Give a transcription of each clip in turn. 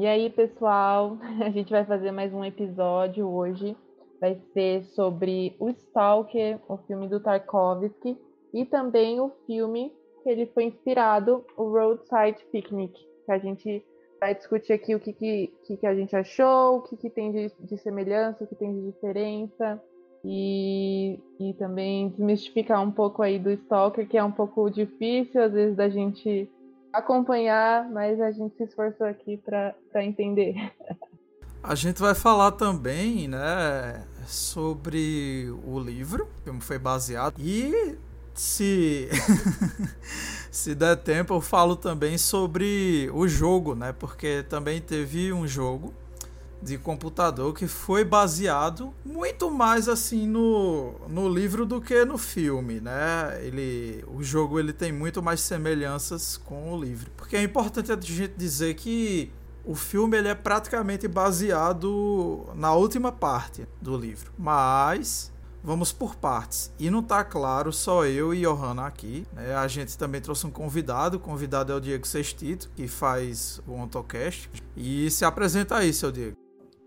E aí, pessoal, a gente vai fazer mais um episódio hoje. Vai ser sobre o Stalker, o filme do Tarkovsky, e também o filme que ele foi inspirado, o Roadside Picnic, que a gente vai discutir aqui o que, que, que, a gente achou, o que, que tem de, de semelhança, o que tem de diferença, e, e também desmistificar um pouco aí do Stalker, que é um pouco difícil, às vezes, da gente acompanhar, mas a gente se esforçou aqui para entender. A gente vai falar também, né, sobre o livro, como foi baseado, e se se der tempo eu falo também sobre o jogo, né, porque também teve um jogo de computador que foi baseado muito mais assim no, no livro do que no filme, né? Ele, o jogo ele tem muito mais semelhanças com o livro. Porque é importante a gente dizer que o filme ele é praticamente baseado na última parte do livro, mas vamos por partes. E não tá claro só eu e Johanna aqui. Né? A gente também trouxe um convidado. O convidado é o Diego Sextito, que faz o Ontocast. E se apresenta aí, seu Diego.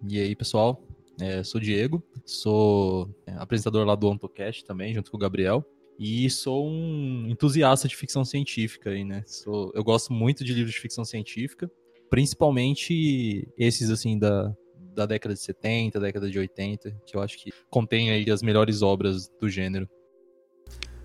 E aí, pessoal? É, sou Diego, sou é, apresentador lá do OntoCast também, junto com o Gabriel. E sou um entusiasta de ficção científica aí, né? Sou, eu gosto muito de livros de ficção científica, principalmente esses, assim, da, da década de 70, década de 80, que eu acho que contém aí as melhores obras do gênero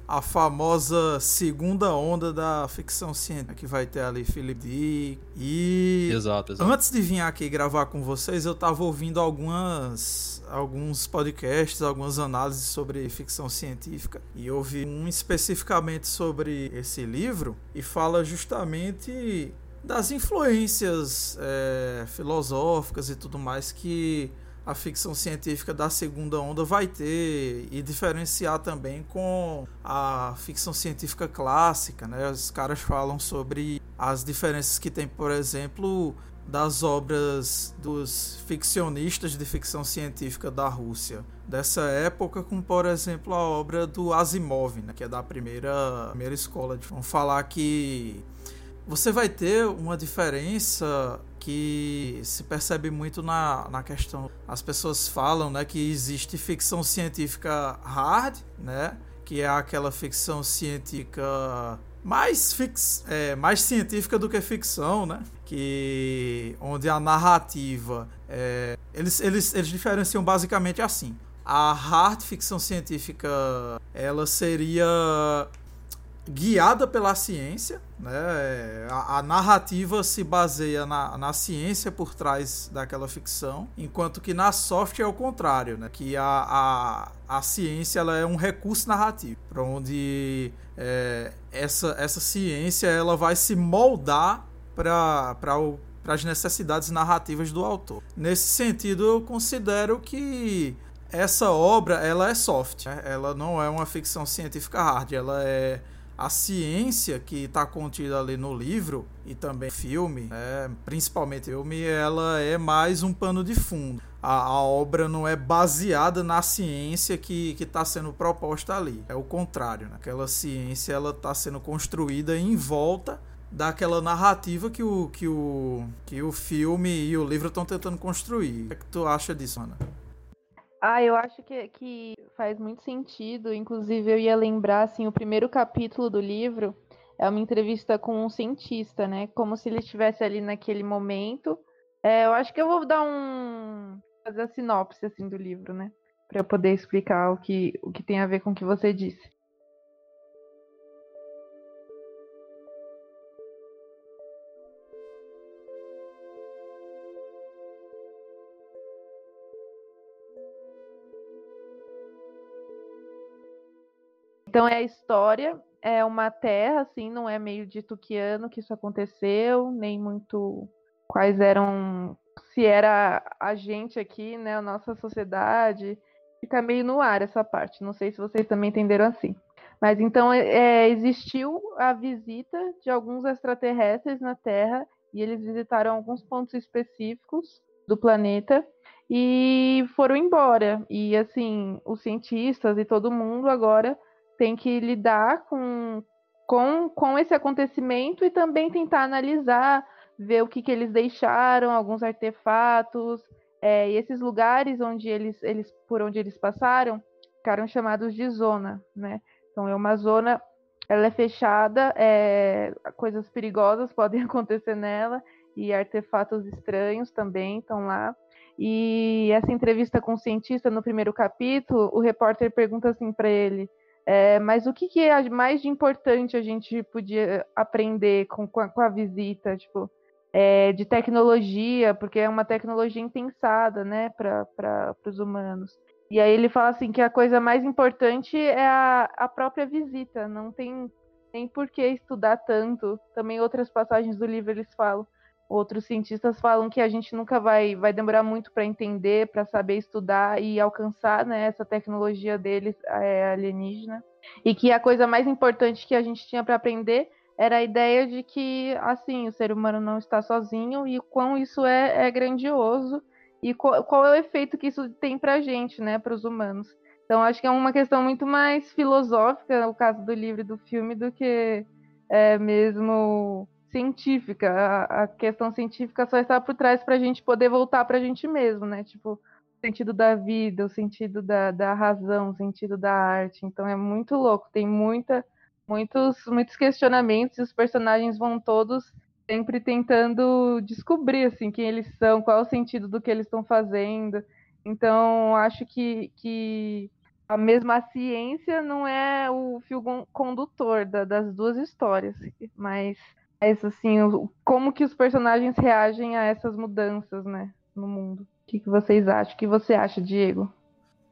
a famosa segunda onda da ficção científica, que vai ter ali Philip Dick. E exato, exato. antes de vir aqui gravar com vocês, eu tava ouvindo algumas alguns podcasts, algumas análises sobre ficção científica e ouvi um especificamente sobre esse livro e fala justamente das influências é, filosóficas e tudo mais que a ficção científica da segunda onda vai ter e diferenciar também com a ficção científica clássica, né? Os caras falam sobre as diferenças que tem, por exemplo, das obras dos ficcionistas de ficção científica da Rússia dessa época, como por exemplo a obra do Asimov, né? que é da primeira, primeira escola. Vamos falar que você vai ter uma diferença que se percebe muito na, na questão. As pessoas falam né, que existe ficção científica hard, né? Que é aquela ficção científica mais, fix, é, mais científica do que ficção, né? Que, onde a narrativa. É, eles, eles, eles diferenciam basicamente assim. A hard ficção científica ela seria guiada pela ciência, né? A, a, narrativa se baseia na, na ciência por trás daquela ficção, enquanto que na soft é o contrário, né? Que a, a, a ciência ela é um recurso narrativo, para onde é, essa, essa ciência ela vai se moldar para para as necessidades narrativas do autor. Nesse sentido, eu considero que essa obra ela é soft, né? ela não é uma ficção científica hard, ela é a ciência que está contida ali no livro e também filme, né, principalmente filme, ela é mais um pano de fundo. A, a obra não é baseada na ciência que está sendo proposta ali. É o contrário. Né? Aquela ciência ela está sendo construída em volta daquela narrativa que o, que o, que o filme e o livro estão tentando construir. O que, é que tu acha disso, Ana? Ah, eu acho que, que faz muito sentido. Inclusive, eu ia lembrar, assim, o primeiro capítulo do livro é uma entrevista com um cientista, né? Como se ele estivesse ali naquele momento. É, eu acho que eu vou dar um... fazer a sinopse, assim, do livro, né? Para eu poder explicar o que, o que tem a ver com o que você disse. Então é a história, é uma terra, assim, não é meio de Tuquiano que isso aconteceu, nem muito quais eram, se era a gente aqui, né, a nossa sociedade, fica meio no ar essa parte. Não sei se vocês também entenderam assim. Mas então é, é, existiu a visita de alguns extraterrestres na Terra e eles visitaram alguns pontos específicos do planeta e foram embora. E assim, os cientistas e todo mundo agora tem que lidar com, com, com esse acontecimento e também tentar analisar, ver o que, que eles deixaram, alguns artefatos, é, e esses lugares onde eles, eles, por onde eles passaram ficaram chamados de zona, né? Então é uma zona, ela é fechada, é, coisas perigosas podem acontecer nela e artefatos estranhos também estão lá. E essa entrevista com o cientista no primeiro capítulo, o repórter pergunta assim para ele: é, mas o que, que, é mais de importante a gente podia aprender com, com, a, com a visita? Tipo, é, de tecnologia, porque é uma tecnologia impensada, né, para os humanos. E aí ele fala assim que a coisa mais importante é a, a própria visita, não tem nem por que estudar tanto. Também outras passagens do livro eles falam, outros cientistas falam que a gente nunca vai, vai demorar muito para entender, para saber estudar e alcançar né, essa tecnologia deles é, alienígena. E que a coisa mais importante que a gente tinha para aprender era a ideia de que, assim, o ser humano não está sozinho e quão isso é, é grandioso e qual, qual, é o efeito que isso tem para a gente, né, para os humanos. Então, acho que é uma questão muito mais filosófica, o caso do livro e do filme, do que é, mesmo científica. A, a, questão científica só está por trás para a gente poder voltar para a gente mesmo, né? Tipo, o sentido da vida, o sentido da, da razão, o sentido da arte. Então, é muito louco, tem muita muitos, muitos questionamentos e os personagens vão todos sempre tentando descobrir assim quem eles são, qual é o sentido do que eles estão fazendo. Então, acho que, que a mesma ciência não é o fio condutor da, das duas histórias, mas isso assim, como que os personagens reagem a essas mudanças, né, no mundo. O que, que vocês acham? O que você acha, Diego?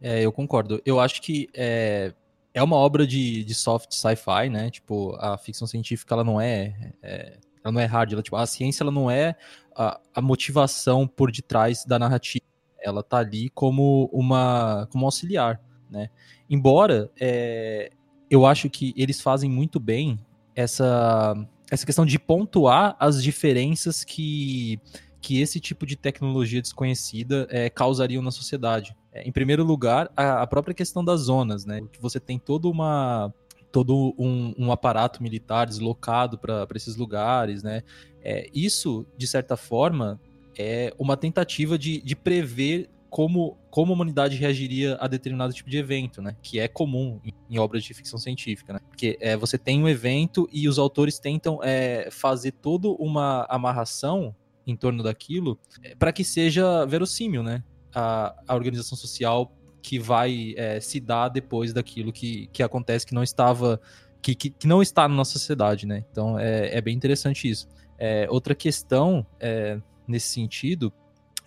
É, eu concordo. Eu acho que é, é uma obra de, de soft sci-fi, né? Tipo, a ficção científica, ela não é, é ela não é hard, ela, tipo, a ciência, ela não é a, a, motivação por detrás da narrativa. Ela tá ali como uma, como auxiliar, né? Embora, é, eu acho que eles fazem muito bem essa, essa questão de pontuar as diferenças que, que esse tipo de tecnologia desconhecida é, causariam na sociedade. É, em primeiro lugar, a, a, própria questão das zonas, né? Que você tem toda uma todo um, um aparato militar deslocado para esses lugares, né? É, isso, de certa forma, é uma tentativa de, de prever como, como a humanidade reagiria a determinado tipo de evento, né? Que é comum em, em obras de ficção científica, né? Porque é, você tem um evento e os autores tentam é, fazer toda uma amarração em torno daquilo é, para que seja verossímil, né? a, a organização social que vai é, se dar depois daquilo que, que acontece que não estava que, que, que não está na nossa sociedade, né? Então é, é bem interessante isso. É, outra questão é, nesse sentido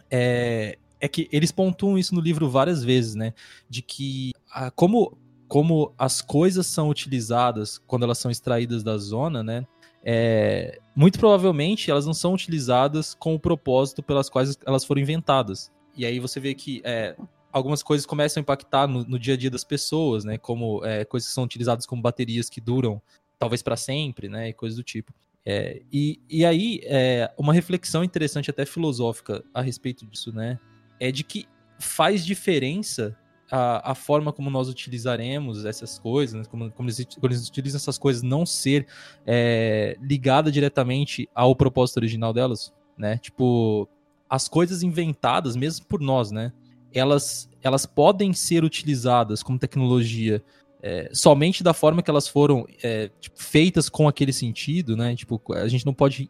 é, é que eles pontuam isso no livro várias vezes, né? De que a, como, como as coisas são utilizadas quando elas são extraídas da zona, né? É, muito provavelmente elas não são utilizadas com o propósito pelas quais elas foram inventadas. E aí você vê que é, algumas coisas começam a impactar no, no, dia a dia das pessoas, né? Como é, coisas que são utilizadas como baterias que duram talvez para sempre, né? E coisas do tipo. É, e, e aí, é, uma reflexão interessante, até filosófica, a respeito disso, né? É de que faz diferença a, a forma como nós utilizaremos essas coisas, né? como, como, eles, como, eles, utilizam essas coisas, não ser é, ligada diretamente ao propósito original delas, né? Tipo, as coisas inventadas, mesmo por nós, né? Elas, elas podem ser utilizadas como tecnologia é, somente da forma que elas foram é, tipo, feitas com aquele sentido, né? Tipo, a gente não pode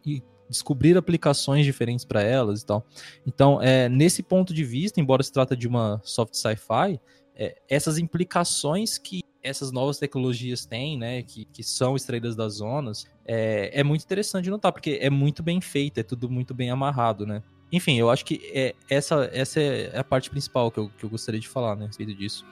descobrir aplicações diferentes para elas e tal. Então, é, nesse ponto de vista, embora se trata de uma soft sci-fi, é, essas implicações que essas novas tecnologias têm, né, que, que são extraídas das zonas, é, é muito interessante notar, porque é muito bem feito, é tudo muito bem amarrado, né? Enfim, eu acho que é, essa, essa é a parte principal que eu, que eu gostaria de falar, né, a respeito disso.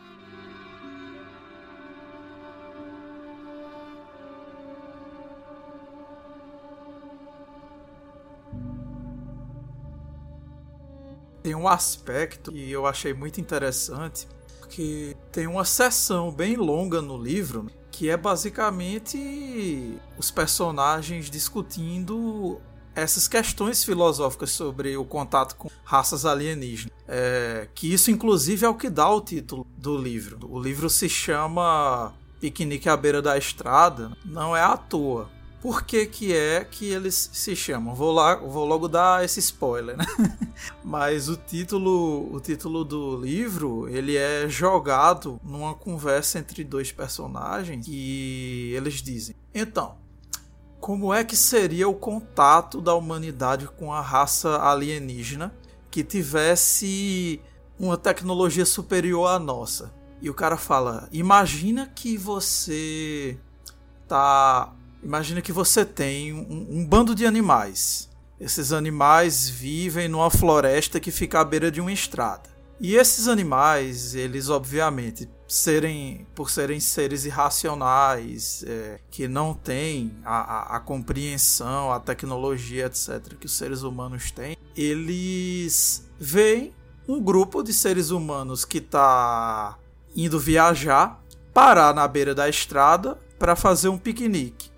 Tem um aspecto que eu achei muito interessante porque tem uma sessão bem longa no livro que é basicamente os personagens discutindo essas questões filosóficas sobre o contato com raças alienígenas. É, que isso, inclusive, é o que dá o título do livro. O livro se chama Piquenique à Beira da Estrada, não é à toa. Por que, que é que eles se chamam? Vou, lá, vou logo dar esse spoiler, né? Mas o título, o título do livro, ele é jogado numa conversa entre dois personagens e eles dizem: "Então, como é que seria o contato da humanidade com a raça alienígena que tivesse uma tecnologia superior à nossa?" E o cara fala: "Imagina que você tá Imagina que você tem um, um, bando de animais. Esses animais vivem numa floresta que fica à beira de uma estrada. E esses animais, eles obviamente, serem, por serem seres irracionais, é, que não têm a, a, a, compreensão, a tecnologia, etc., que os seres humanos têm, eles veem um grupo de seres humanos que está indo viajar, parar na beira da estrada para fazer um piquenique.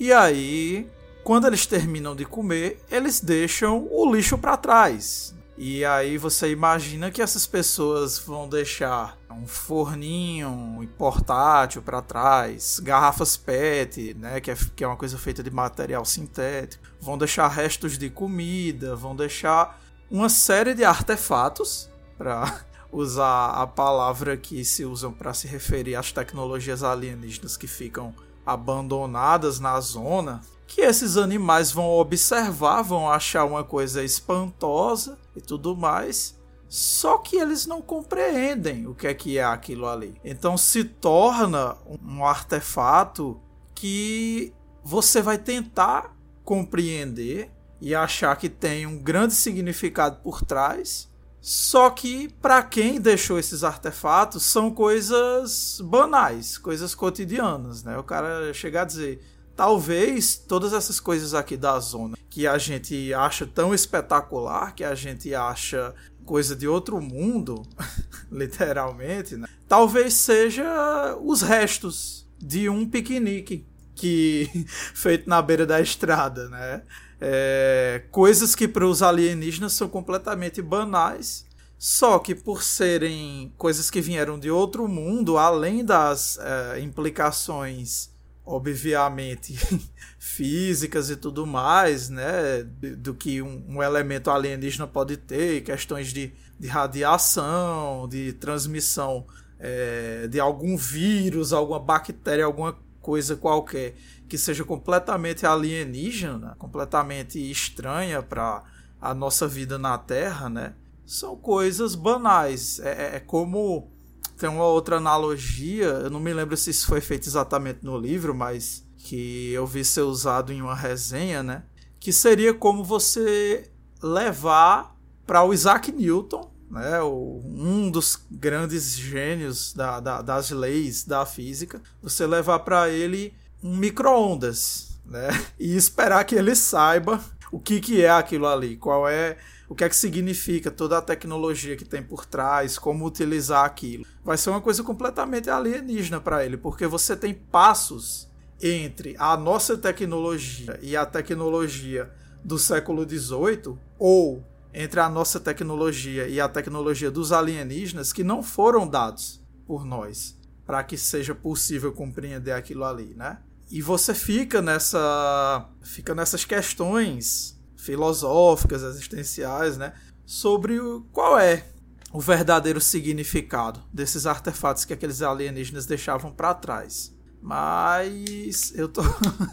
E aí, quando eles terminam de comer, eles deixam o lixo para trás. E aí você imagina que essas pessoas vão deixar um forninho portátil para trás, garrafas PET, né, que é, que é uma coisa feita de material sintético, vão deixar restos de comida, vão deixar uma série de artefatos para usar a palavra que se usam para se referir às tecnologias alienígenas que ficam abandonadas na zona que esses animais vão observar, vão achar uma coisa espantosa e tudo mais. Só que eles não compreendem o que é que é aquilo ali. Então se torna um artefato que você vai tentar compreender e achar que tem um grande significado por trás, só que para quem deixou esses artefatos são coisas banais, coisas cotidianas, né? O cara chegar a dizer, talvez todas essas coisas aqui da zona que a gente acha tão espetacular, que a gente acha coisa de outro mundo, literalmente, né? Talvez seja os restos de um piquenique que feito na beira da estrada, né? É, coisas que para os alienígenas são completamente banais, só que por serem coisas que vieram de outro mundo, além das é, implicações, obviamente, físicas e tudo mais, né, do que um, um elemento alienígena pode ter, questões de, de radiação, de transmissão é, de algum vírus, alguma bactéria, alguma coisa qualquer que seja completamente alienígena, completamente estranha para a nossa vida na Terra, né? São coisas banais. É, é, é, como tem uma outra analogia, eu não me lembro se isso foi feito exatamente no livro, mas que eu vi ser usado em uma resenha, né? Que seria como você levar para o Isaac Newton, né, um dos grandes gênios da, da, das leis da física, você levar para ele um micro-ondas, né? E esperar que ele saiba o que, que é aquilo ali, qual é o que é que significa toda a tecnologia que tem por trás, como utilizar aquilo. Vai ser uma coisa completamente alienígena para ele, porque você tem passos entre a nossa tecnologia e a tecnologia do século XVIII, ou entre a nossa tecnologia e a tecnologia dos alienígenas que não foram dados por nós para que seja possível compreender aquilo ali, né? E você fica nessa fica nessas questões filosóficas, existenciais, né, sobre o, qual é o verdadeiro significado desses artefatos que aqueles alienígenas deixavam para trás. Mas eu tô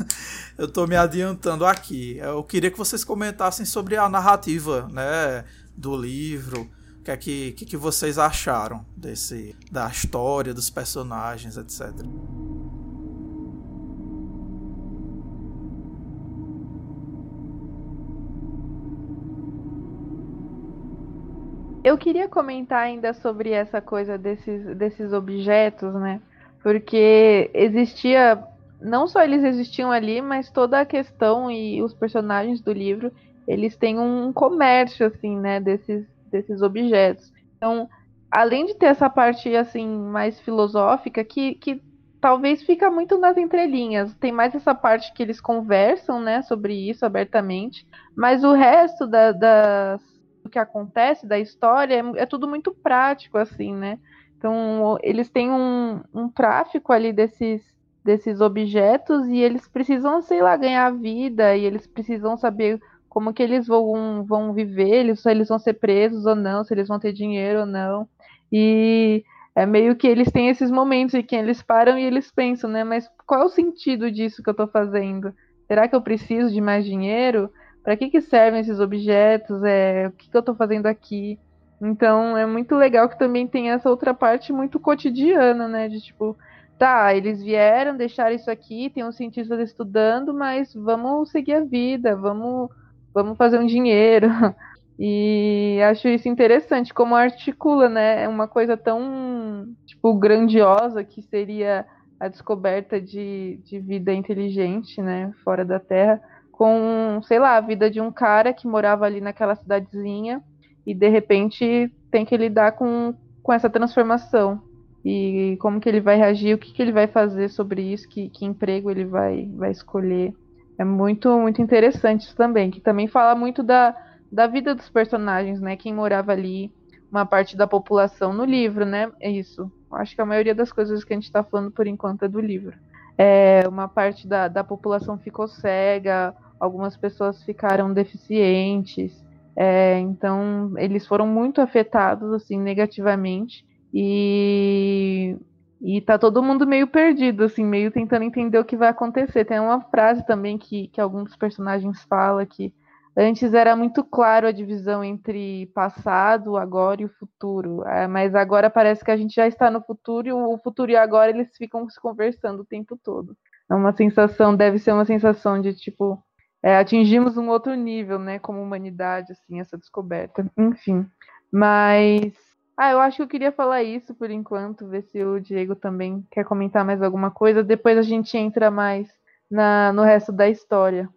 eu tô me adiantando aqui. Eu queria que vocês comentassem sobre a narrativa, né, do livro, o que é que, que, que vocês acharam desse da história, dos personagens, etc. Eu queria comentar ainda sobre essa coisa desses, desses objetos, né? Porque existia. Não só eles existiam ali, mas toda a questão e os personagens do livro, eles têm um comércio, assim, né? Desses, desses objetos. Então, além de ter essa parte assim mais filosófica, que, que talvez fica muito nas entrelinhas. Tem mais essa parte que eles conversam, né, sobre isso abertamente, mas o resto da, das, do que acontece da história é, é, tudo muito prático, assim, né? Então eles têm um, um tráfico ali desses desses objetos e eles precisam, sei lá, ganhar vida e eles precisam saber como que eles vão, vão viver, eles, se eles vão ser presos ou não, se eles vão ter dinheiro ou não. E é meio que eles têm esses momentos em que eles param e eles pensam, né? Mas qual é o sentido disso que eu estou fazendo? Será que eu preciso de mais dinheiro? Para que, que servem esses objetos? É, o que, que eu estou fazendo aqui? Então é muito legal que também tem essa outra parte muito cotidiana, né? De tipo, tá, eles vieram, deixaram isso aqui, tem um cientista estudando, mas vamos seguir a vida, vamos, vamos fazer um dinheiro. E acho isso interessante, como articula, né? É uma coisa tão, tipo, grandiosa que seria a descoberta de, de vida inteligente, né? Fora da Terra, com, sei lá, a vida de um cara que morava ali naquela cidadezinha e de repente tem que lidar com, com essa transformação. E como que ele vai reagir, o que, que ele vai fazer sobre isso, que, que emprego ele vai, vai escolher. É muito, muito interessante isso também, que também fala muito da, da vida dos personagens, né? Quem morava ali, uma parte da população no livro, né? É isso. Acho que a maioria das coisas que a gente está falando por enquanto é do livro. É, uma parte da, da população ficou cega, algumas pessoas ficaram deficientes. É, então, eles foram muito afetados, assim, negativamente. E, e tá todo mundo meio perdido, assim, meio tentando entender o que vai acontecer. Tem uma frase também que, que personagens falam que Antes era muito claro a divisão entre passado, agora e o futuro, é, mas agora parece que a gente já está no futuro e o futuro e agora eles ficam se conversando o tempo todo. É uma sensação, deve ser uma sensação de tipo é, atingimos um outro nível, né, como humanidade, assim, essa descoberta. Enfim, mas ah, eu acho que eu queria falar isso por enquanto, ver se o Diego também quer comentar mais alguma coisa. Depois a gente entra mais na, no resto da história.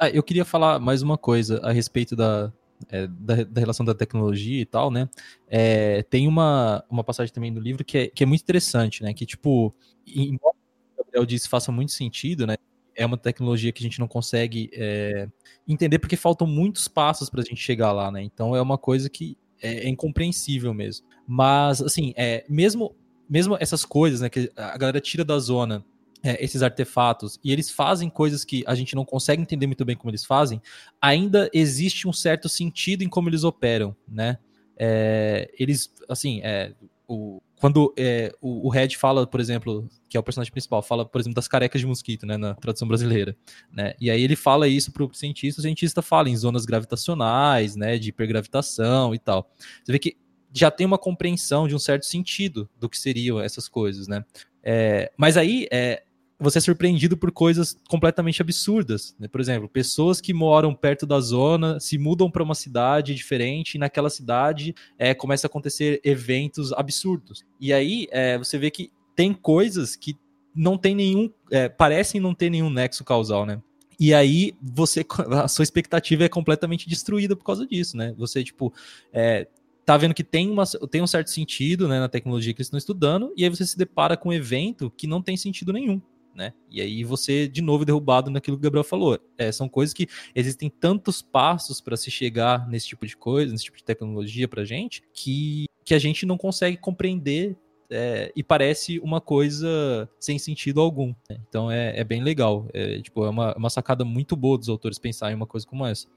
Ah, eu queria falar mais uma coisa a respeito da, é, da, da, relação da tecnologia e tal, né? É, tem uma, uma passagem também no livro que é, que é muito interessante, né? Que, tipo, embora o Gabriel disse faça muito sentido, né? É uma tecnologia que a gente não consegue é, entender porque faltam muitos passos para a gente chegar lá, né? Então é uma coisa que é, é incompreensível mesmo. Mas, assim, é, mesmo, mesmo essas coisas, né? Que a galera tira da zona é, esses artefatos e eles fazem coisas que a gente não consegue entender muito bem como eles fazem, ainda existe um certo sentido em como eles operam, né? É, eles, assim, é, o, quando é, o, o Red fala, por exemplo, que é o personagem principal, fala, por exemplo, das carecas de mosquito, né, na tradução brasileira, né? E aí ele fala isso para o cientista, o cientista fala em zonas gravitacionais, né, de hipergravitação e tal. Você vê que já tem uma compreensão de um certo sentido do que seriam essas coisas, né? É, mas aí, é, você é surpreendido por coisas completamente absurdas. Né? Por exemplo, pessoas que moram perto da zona se mudam para uma cidade diferente e naquela cidade é, começa a acontecer eventos absurdos. E aí é, você vê que tem coisas que não tem nenhum. É, parecem não ter nenhum nexo causal, né? E aí você a sua expectativa é completamente destruída por causa disso, né? Você, tipo, é, tá vendo que tem, uma, tem um certo sentido né, na tecnologia que eles estão estudando, e aí você se depara com um evento que não tem sentido nenhum né? E aí você, de novo, é derrubado naquilo que o Gabriel falou. É, são coisas que existem tantos passos para se chegar nesse tipo de coisa, nesse tipo de tecnologia pra gente, que, que a gente não consegue compreender é, e parece uma coisa sem sentido algum. Né? Então é, é, bem legal. É, tipo, é uma, uma sacada muito boa dos autores pensar em uma coisa como essa.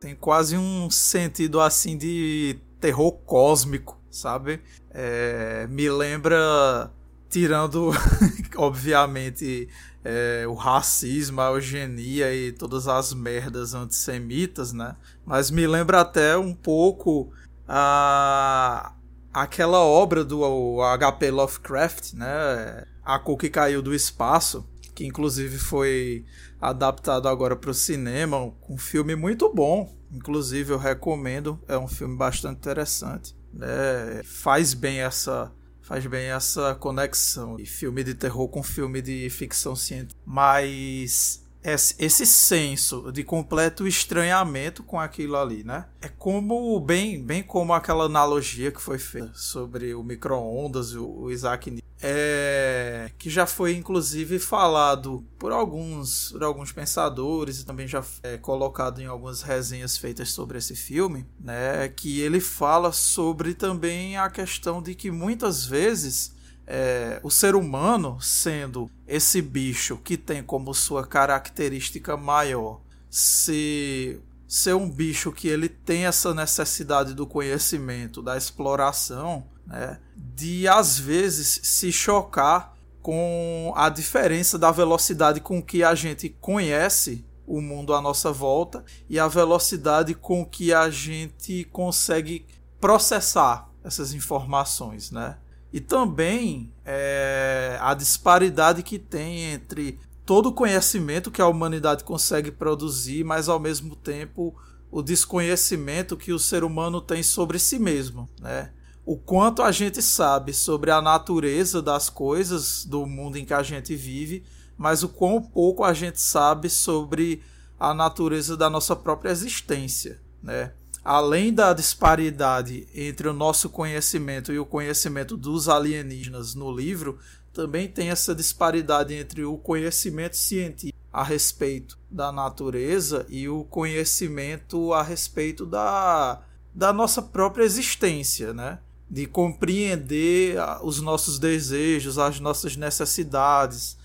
Tem quase um sentido assim de terror cósmico, sabe? É, me lembra tirando, obviamente, é, o racismo, a eugenia e todas as merdas antissemitas, né? Mas me lembra até um pouco a aquela obra do HP Lovecraft, né? A Cor que Caiu do Espaço, que inclusive foi adaptado agora para o cinema, um filme muito bom, inclusive eu recomendo, é um filme bastante interessante, né? Faz bem essa faz bem essa conexão de filme de terror com filme de ficção científica. Mas esse senso de completo estranhamento com aquilo ali, né? É como bem, bem como aquela analogia que foi feita sobre o micro-ondas, o Isaac é, que já foi inclusive falado por alguns, por alguns pensadores e também já é colocado em algumas resenhas feitas sobre esse filme, né? Que ele fala sobre também a questão de que muitas vezes é, o ser humano, sendo esse bicho que tem como sua característica maior ser, ser um bicho que ele tem essa necessidade do conhecimento, da exploração, né, de às vezes se chocar com a diferença da velocidade com que a gente conhece o mundo à nossa volta e a velocidade com que a gente consegue processar essas informações, né? e também é, a disparidade que tem entre todo o conhecimento que a humanidade consegue produzir, mas ao mesmo tempo o desconhecimento que o ser humano tem sobre si mesmo, né? O quanto a gente sabe sobre a natureza das coisas do mundo em que a gente vive, mas o quão pouco a gente sabe sobre a natureza da nossa própria existência, né? além da disparidade entre o nosso conhecimento e o conhecimento dos alienígenas no livro, também tem essa disparidade entre o conhecimento científico a respeito da natureza e o conhecimento a respeito da, da nossa própria existência, né? De compreender os nossos desejos, as nossas necessidades,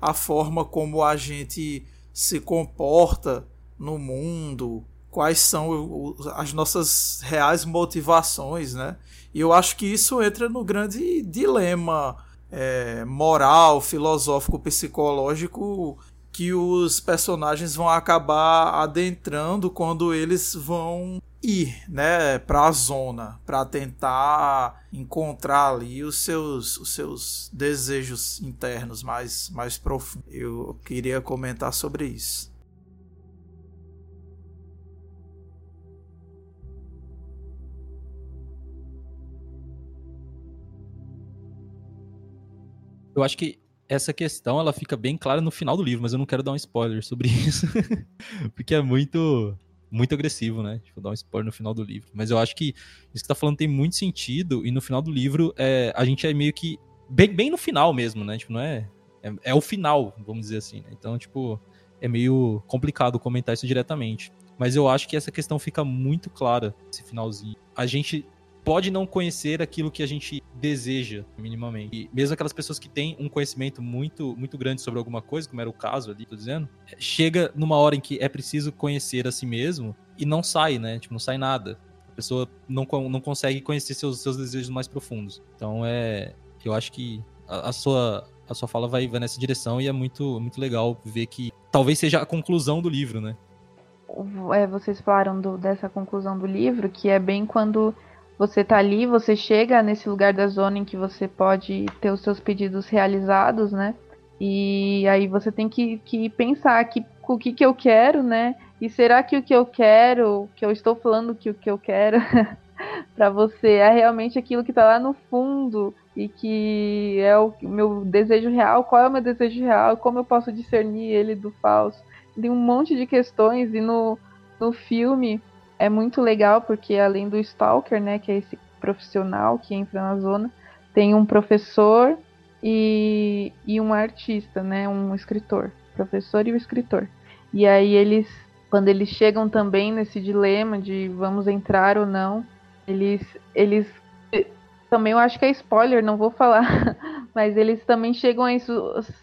a forma como a gente se comporta no mundo, quais são as nossas reais motivações, né? E eu acho que isso entra no grande dilema é, moral, filosófico, psicológico que os personagens vão acabar adentrando quando eles vão ir, né, para a zona, para tentar encontrar ali os seus, os seus desejos internos mais mais profundos. Eu queria comentar sobre isso. Eu acho que essa questão ela fica bem clara no final do livro, mas eu não quero dar um spoiler sobre isso, porque é muito muito agressivo, né? Tipo, dar um spoiler no final do livro. Mas eu acho que isso que tá falando tem muito sentido, e no final do livro é, a gente é meio que. Bem, bem no final mesmo, né? Tipo, não é, é. É o final, vamos dizer assim, né? Então, tipo, é meio complicado comentar isso diretamente. Mas eu acho que essa questão fica muito clara, esse finalzinho. A gente pode não conhecer aquilo que a gente deseja, minimamente. E mesmo aquelas pessoas que têm um conhecimento muito, muito grande sobre alguma coisa, como era o caso ali, tô dizendo, chega numa hora em que é preciso conhecer a si mesmo e não sai, né? Tipo, não sai nada. A pessoa não, não consegue conhecer seus, seus desejos mais profundos. Então é. Eu acho que a, a sua, a sua fala vai, vai nessa direção e é muito, muito legal ver que talvez seja a conclusão do livro, né? É, vocês falaram do, dessa conclusão do livro, que é bem quando você tá ali, você chega nesse lugar da zona em que você pode ter os seus pedidos realizados, né? E aí você tem que, que pensar que, o que, que eu quero, né? E será que o que eu quero, que eu estou falando que o que eu quero para você é realmente aquilo que tá lá no fundo e que é o meu desejo real? Qual é o meu desejo real? Como eu posso discernir ele do falso? Tem um monte de questões e no, no filme é muito legal porque além do stalker, né, que é esse profissional que entra na zona, tem um professor e, e um artista, né, um escritor, professor e o escritor. E aí eles, quando eles chegam também nesse dilema de vamos entrar ou não, eles, eles também eu acho que é spoiler, não vou falar, mas eles também chegam a isso.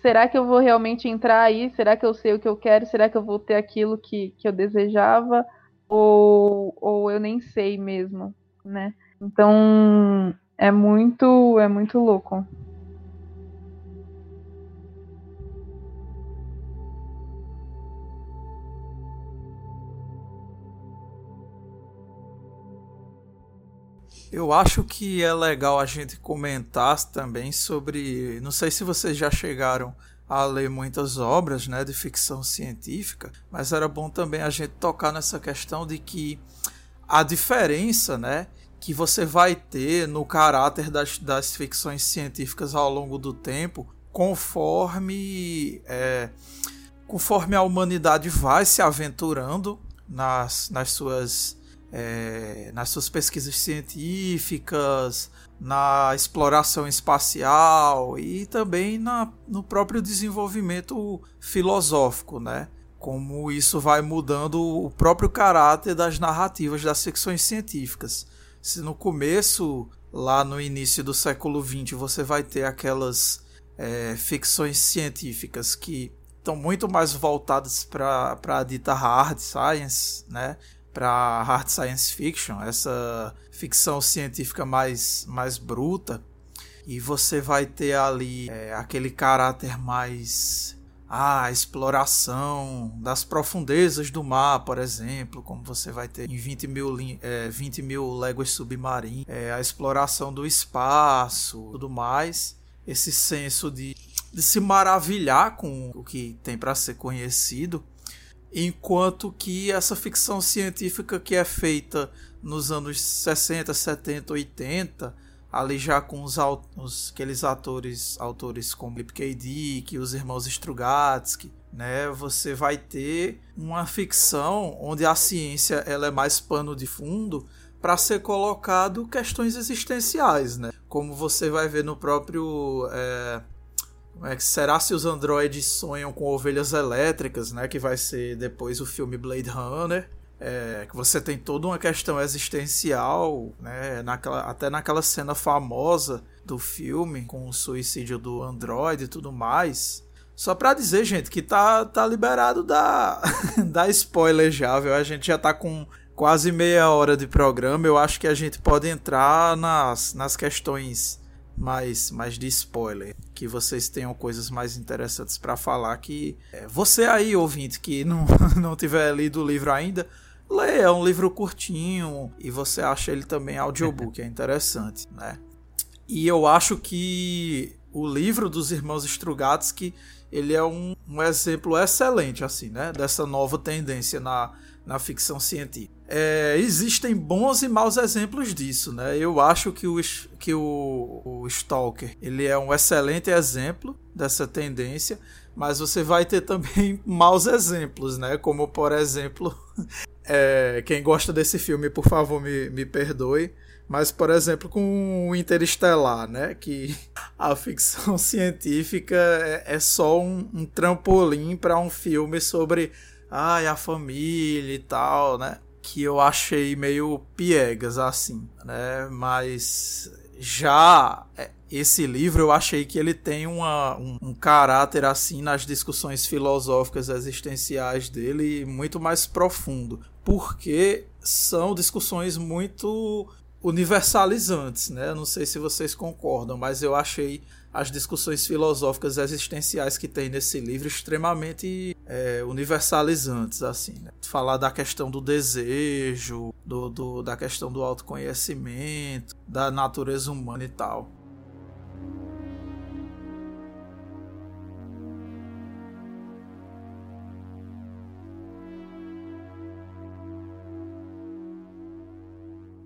Será que eu vou realmente entrar aí? Será que eu sei o que eu quero? Será que eu vou ter aquilo que, que eu desejava? Ou, ou eu nem sei mesmo, né? Então é muito é muito louco. Eu acho que é legal a gente comentar também sobre. Não sei se vocês já chegaram a ler muitas obras né, de ficção científica, mas era bom também a gente tocar nessa questão de que a diferença né, que você vai ter no caráter das, das ficções científicas ao longo do tempo, conforme é, conforme a humanidade vai se aventurando nas, nas suas é, nas suas pesquisas científicas, na exploração espacial e também na, no próprio desenvolvimento filosófico, né? Como isso vai mudando o próprio caráter das narrativas das ficções científicas. Se no começo, lá no início do século XX, você vai ter aquelas é, ficções científicas que estão muito mais voltadas para a dita hard science, né? para hard science fiction, essa ficção científica mais, mais bruta. E você vai ter ali é, aquele caráter mais. Ah, exploração das profundezas do mar, por exemplo, como você vai ter em 20 mil, é, 20 mil léguas submarinas, é, a exploração do espaço, tudo mais. Esse senso de, de se maravilhar com o que tem para ser conhecido enquanto que essa ficção científica que é feita nos anos 60, 70, 80, ali já com os, os aqueles atores, autores como Lip K. Dick, os irmãos Strugatsky, né? Você vai ter uma ficção onde a ciência ela é mais pano de fundo para ser colocado questões existenciais, né? Como você vai ver no próprio é, é que será se os androides sonham com ovelhas elétricas, né? Que vai ser depois o filme Blade Runner. É, que você tem toda uma questão existencial, né? Naquela, até naquela cena famosa do filme, com o suicídio do androide e tudo mais. Só pra dizer, gente, que tá, tá liberado da, da spoiler já, viu? A gente já tá com quase meia hora de programa. Eu acho que a gente pode entrar nas, nas questões mais, mais de spoiler, que vocês tenham coisas mais interessantes para falar. Que é, você aí, ouvinte, que não, não tiver lido o livro ainda, leia, é um livro curtinho e você acha ele também audiobook, é interessante, né? E eu acho que o livro dos irmãos Strugatsky ele é um, um exemplo excelente assim, né, dessa nova tendência na, na ficção científica. É, existem bons e maus exemplos disso, né? Eu acho que o, que o, o Stalker ele é um excelente exemplo dessa tendência, mas você vai ter também maus exemplos, né? Como por exemplo, é, quem gosta desse filme, por favor, me, me perdoe. Mas, por exemplo, com o Interestelar, né? Que a ficção científica é, é só um, um trampolim para um filme sobre ai, a família e tal, né? Que eu achei meio piegas assim, né? Mas já é, esse livro eu achei que ele tem uma, um, um, caráter assim nas discussões filosóficas existenciais dele muito mais profundo, porque são discussões muito universalizantes, né? Não sei se vocês concordam, mas eu achei as discussões filosóficas existenciais que tem nesse livro extremamente é, universalizantes, assim. Né? Falar da questão do desejo, do, do, da questão do autoconhecimento, da natureza humana e tal.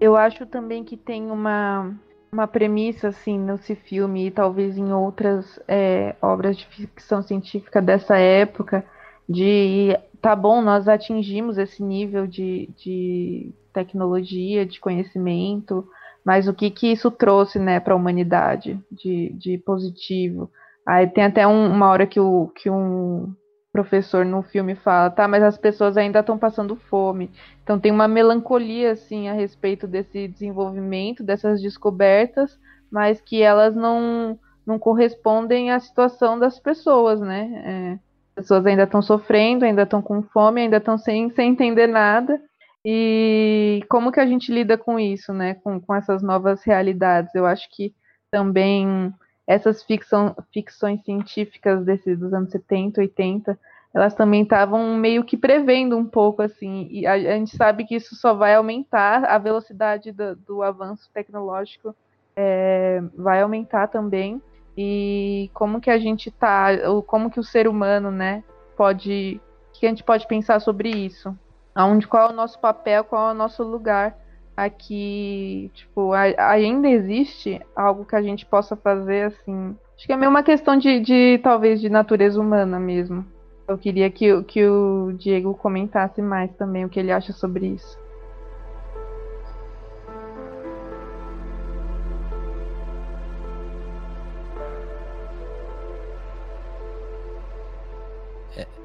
Eu acho também que tem uma, uma premissa, assim, nesse filme e talvez em outras é, obras de ficção científica dessa época, de tá bom, nós atingimos esse nível de, de tecnologia, de conhecimento, mas o que, que isso trouxe né, para a humanidade de, de positivo? Aí tem até um, uma hora que, o, que um professor no filme fala, tá, mas as pessoas ainda estão passando fome. Então tem uma melancolia assim a respeito desse desenvolvimento, dessas descobertas, mas que elas não não correspondem à situação das pessoas, né? É, as pessoas ainda estão sofrendo, ainda estão com fome, ainda estão sem, sem entender nada. E como que a gente lida com isso, né? Com, com essas novas realidades? Eu acho que também essas ficção, ficções científicas desses dos anos 70, 80, elas também estavam meio que prevendo um pouco assim, e a, a, gente sabe que isso só vai aumentar a velocidade do, do avanço tecnológico é, vai aumentar também. E como que a gente tá, como que o ser humano, né, pode, que a gente pode pensar sobre isso, aonde qual é o nosso papel, qual é o nosso lugar aqui, tipo, a, ainda existe algo que a gente possa fazer assim. Acho que é meio uma questão de, de talvez de natureza humana mesmo. Eu queria que, que o Diego comentasse mais também o que ele acha sobre isso.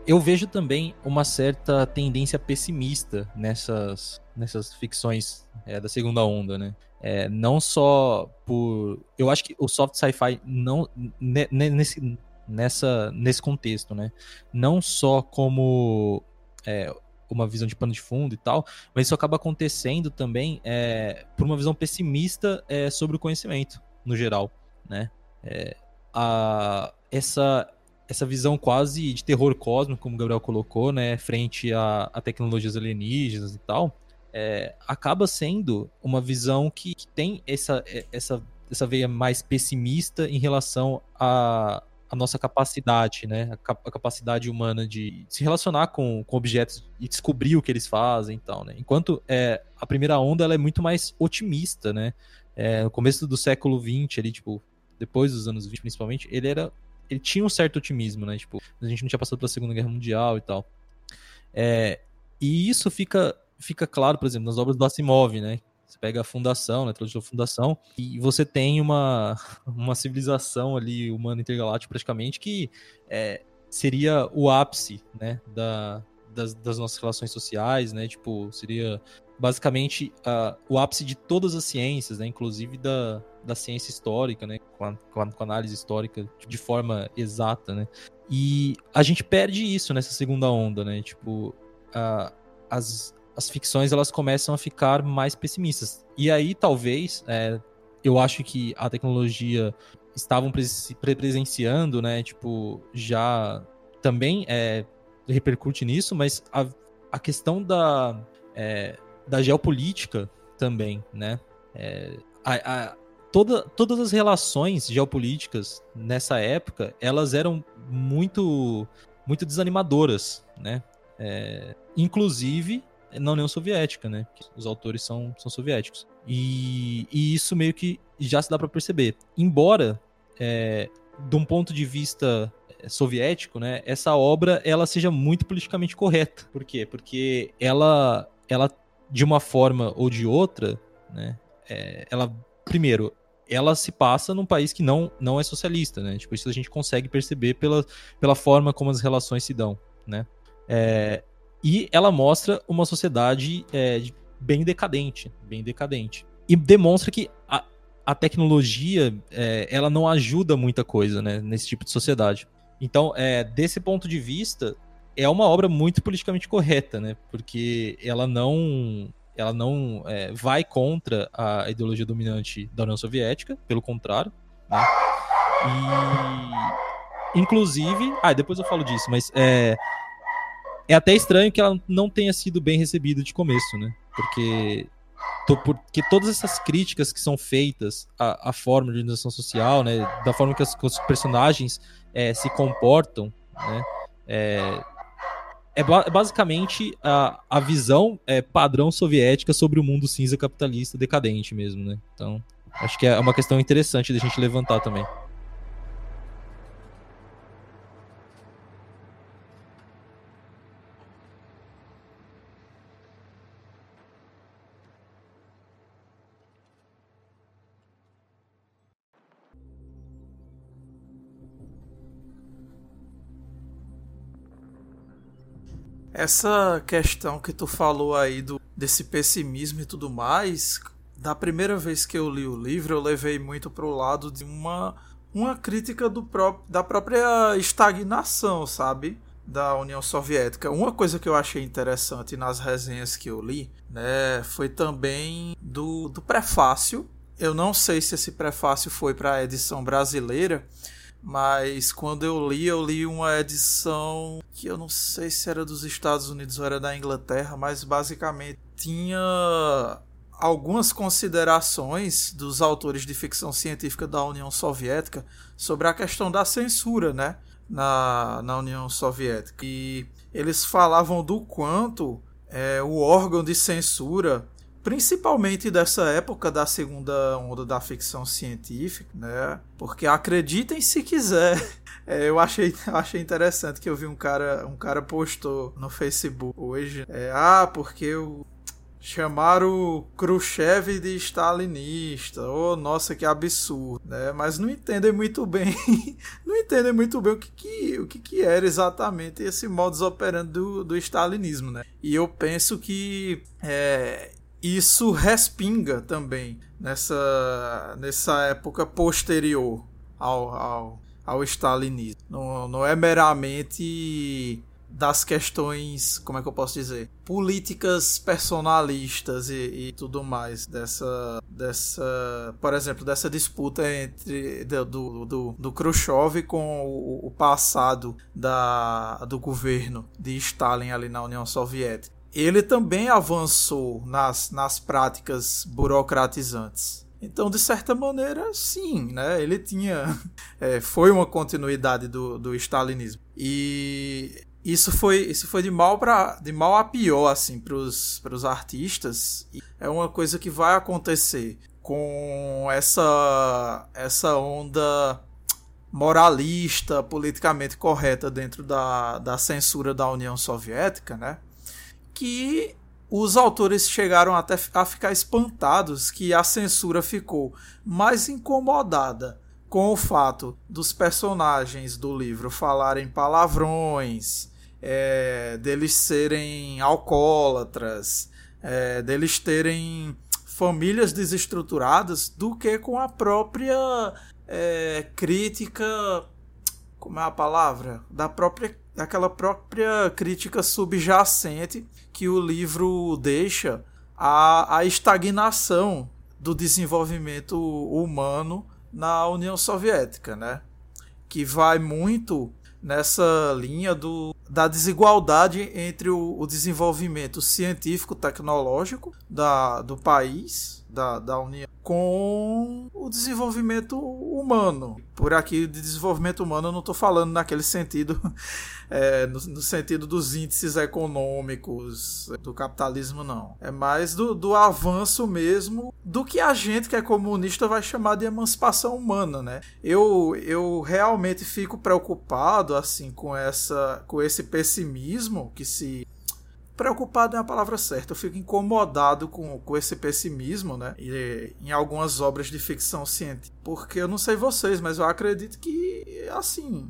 Eu vejo também uma certa tendência pessimista nessas, nessas ficções é, da segunda onda, né? É, não só por. Eu acho que o soft sci-fi não. Nesse, nessa, nesse contexto, né? Não só como é, uma visão de pano de fundo e tal, mas isso acaba acontecendo também é, por uma visão pessimista é, sobre o conhecimento, no geral, né? É, a, essa, essa visão quase de terror cósmico, como o Gabriel colocou, né, frente a, a tecnologias alienígenas e tal, é, acaba sendo uma visão que, que, tem essa, é, essa, essa veia mais pessimista em relação a, a nossa capacidade, né, a, a, capacidade humana de se relacionar com, com objetos e descobrir o que eles fazem e tal, né. Enquanto é, a primeira onda ela é muito mais otimista, né, é, no começo do século XX, ali, tipo, depois dos anos 20 principalmente, ele era ele tinha um certo otimismo, né? Tipo, a gente não tinha passado pela Segunda Guerra Mundial e tal. É, e isso fica, fica claro, por exemplo, nas obras do Asimov, né? Você pega a Fundação, né? Tradução Fundação, e você tem uma, uma civilização ali humana intergaláctica praticamente que é, seria o ápice, né? Da, das, das, nossas relações sociais, né? Tipo, seria basicamente uh, o ápice de todas as ciências, né? Inclusive da, da ciência histórica, né? Com a, com a, com a análise histórica de forma exata, né? E a gente perde isso nessa segunda onda, né? Tipo, uh, as, as ficções elas começam a ficar mais pessimistas. E aí, talvez, é, eu acho que a tecnologia estavam presenciando, né? Tipo, já também é, repercute nisso, mas a, a questão da, é, da geopolítica também, né? É, a, a, toda, todas as relações geopolíticas nessa época, elas eram muito, muito desanimadoras, né? É, inclusive na União Soviética, né? Os autores são, são soviéticos. E, e isso meio que já se dá para perceber. Embora, é, de um ponto de vista soviético, né, essa obra ela seja muito politicamente correta. Por quê? Porque ela, ela de uma forma ou de outra, né, é, ela primeiro ela se passa num país que não, não é socialista, né? Tipo, isso a gente consegue perceber pela, pela forma como as relações se dão, né? É, e ela mostra uma sociedade é, bem decadente, bem decadente. E demonstra que a, a tecnologia, é, ela não ajuda muita coisa, né? Nesse tipo de sociedade. Então, é, desse ponto de vista, é uma obra muito politicamente correta, né? Porque ela não ela não é, vai contra a ideologia dominante da União Soviética, pelo contrário. Né? E, inclusive, ah, depois eu falo disso, mas é, é até estranho que ela não tenha sido bem recebida de começo, né? Porque, porque todas essas críticas que são feitas à, à forma de organização social, né? Da forma que, os personagens é, se comportam, né? É, é, é basicamente a, a visão é, padrão soviética sobre o mundo cinza capitalista decadente mesmo, né? Então, acho que é uma questão interessante da gente levantar também. Essa questão que tu falou aí do, desse pessimismo e tudo mais, da primeira vez que eu li o livro, eu levei muito pro lado de uma, uma crítica do pró da própria estagnação, sabe? Da União Soviética. Uma coisa que eu achei interessante nas resenhas que eu li, né, foi também do, do prefácio. Eu não sei se esse prefácio foi para a edição brasileira, mas quando eu li, eu li uma edição que eu não sei se era dos Estados Unidos ou era da Inglaterra, mas basicamente tinha algumas considerações dos autores de ficção científica da União Soviética sobre a questão da censura, né, na, na União Soviética. E eles falavam do quanto é, o órgão de censura principalmente dessa época da segunda onda da ficção científica, né? Porque acreditem se quiser. É, eu achei, achei interessante que eu vi um cara, um cara postou no Facebook hoje. É, ah, porque o Chamaram Khrushchev de stalinista. Oh, nossa, que absurdo, né? Mas não entendem muito bem, não entendem muito bem o que, que, o que, que era exatamente esse modus operandi do, do stalinismo, né? E eu penso que é, isso respinga também nessa, nessa época posterior ao, ao, ao stalinismo. Não, não é meramente das questões, como é que eu posso dizer, políticas personalistas e, e, tudo mais dessa, dessa, por exemplo, dessa disputa entre do, do, do Khrushchev com o, o passado da, do governo de Stalin ali na União Soviética. Ele também avançou nas, nas práticas burocratizantes. Então, de certa maneira, sim, né? Ele tinha. É, foi uma continuidade do, do stalinismo. E isso foi, isso foi de mal para de mal a pior assim para os artistas. É uma coisa que vai acontecer com essa essa onda moralista, politicamente correta dentro da, da censura da União Soviética, né? Que os autores chegaram até a ficar espantados que a censura ficou mais incomodada com o fato dos personagens do livro falarem palavrões, é, deles serem alcoólatras, é, deles terem famílias desestruturadas, do que com a própria é, crítica. Como é a palavra? Da própria, daquela própria crítica subjacente que o livro deixa à, à estagnação do desenvolvimento humano na União Soviética, né? Que vai muito nessa linha do, da desigualdade entre o, o desenvolvimento científico-tecnológico do país, da, da União, com o desenvolvimento humano. Por aqui, de desenvolvimento humano, eu não estou falando naquele sentido, é, no, no, sentido dos índices econômicos do capitalismo, não. É mais do, do avanço mesmo do que a gente que é comunista vai chamar de emancipação humana, né? Eu, eu realmente fico preocupado assim com essa com esse pessimismo que se preocupado é a palavra certa. Eu fico incomodado com, com esse pessimismo, né? E, em algumas obras de ficção científica. Porque eu não sei vocês, mas eu acredito que, assim,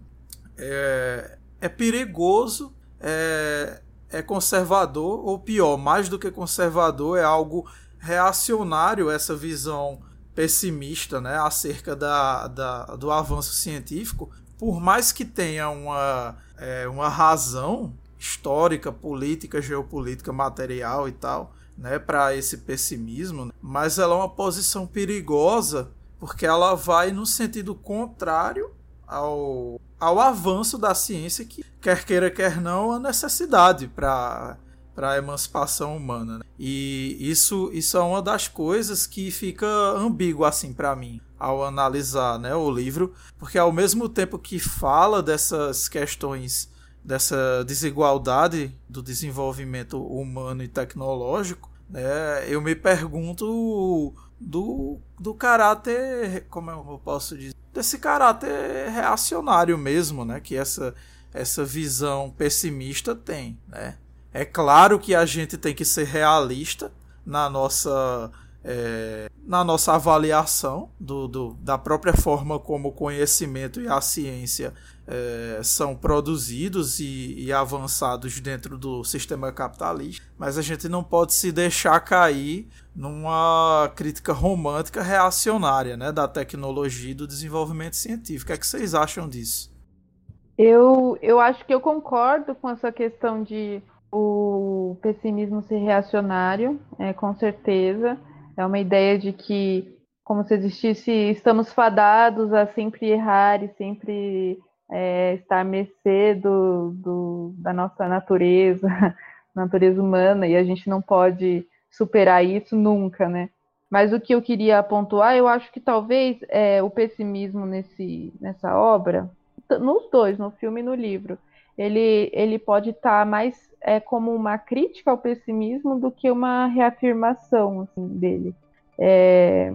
é, é perigoso, é, é conservador, ou pior, mais do que conservador, é algo reacionário essa visão pessimista, né? Acerca da, da, do avanço científico. Por mais que tenha uma, é, uma razão histórica, política, geopolítica, material e tal, né, para esse pessimismo, né? mas ela é uma posição perigosa porque ela vai no sentido contrário ao, ao avanço da ciência que quer queira quer não a necessidade para para a emancipação humana. Né? E isso, isso é uma das coisas que fica ambíguo assim para mim ao analisar né, o livro, porque ao mesmo tempo que fala dessas questões dessa desigualdade do desenvolvimento humano e tecnológico, né, eu me pergunto do, do caráter, como eu posso dizer, desse caráter reacionário mesmo, né, que essa, essa visão pessimista tem, né. É claro que a gente tem que ser realista na nossa é, na nossa avaliação do, do, da própria forma como o conhecimento e a ciência é, são produzidos e, e, avançados dentro do sistema capitalista, mas a gente não pode se deixar cair numa crítica romântica reacionária né, da tecnologia e do desenvolvimento científico. O que, é que vocês acham disso? Eu, eu acho que eu concordo com essa questão de o pessimismo ser reacionário, é, com certeza. É uma ideia de que, como se existisse, estamos fadados a sempre errar e sempre é, estar à mercê do, do, da nossa natureza, natureza humana, e a gente não pode superar isso nunca, né? Mas o que eu queria pontuar, eu acho que talvez é, o pessimismo nesse, nessa obra, nos dois, no filme e no livro, ele, ele pode estar tá mais é, como uma crítica ao pessimismo do que uma reafirmação assim, dele. É,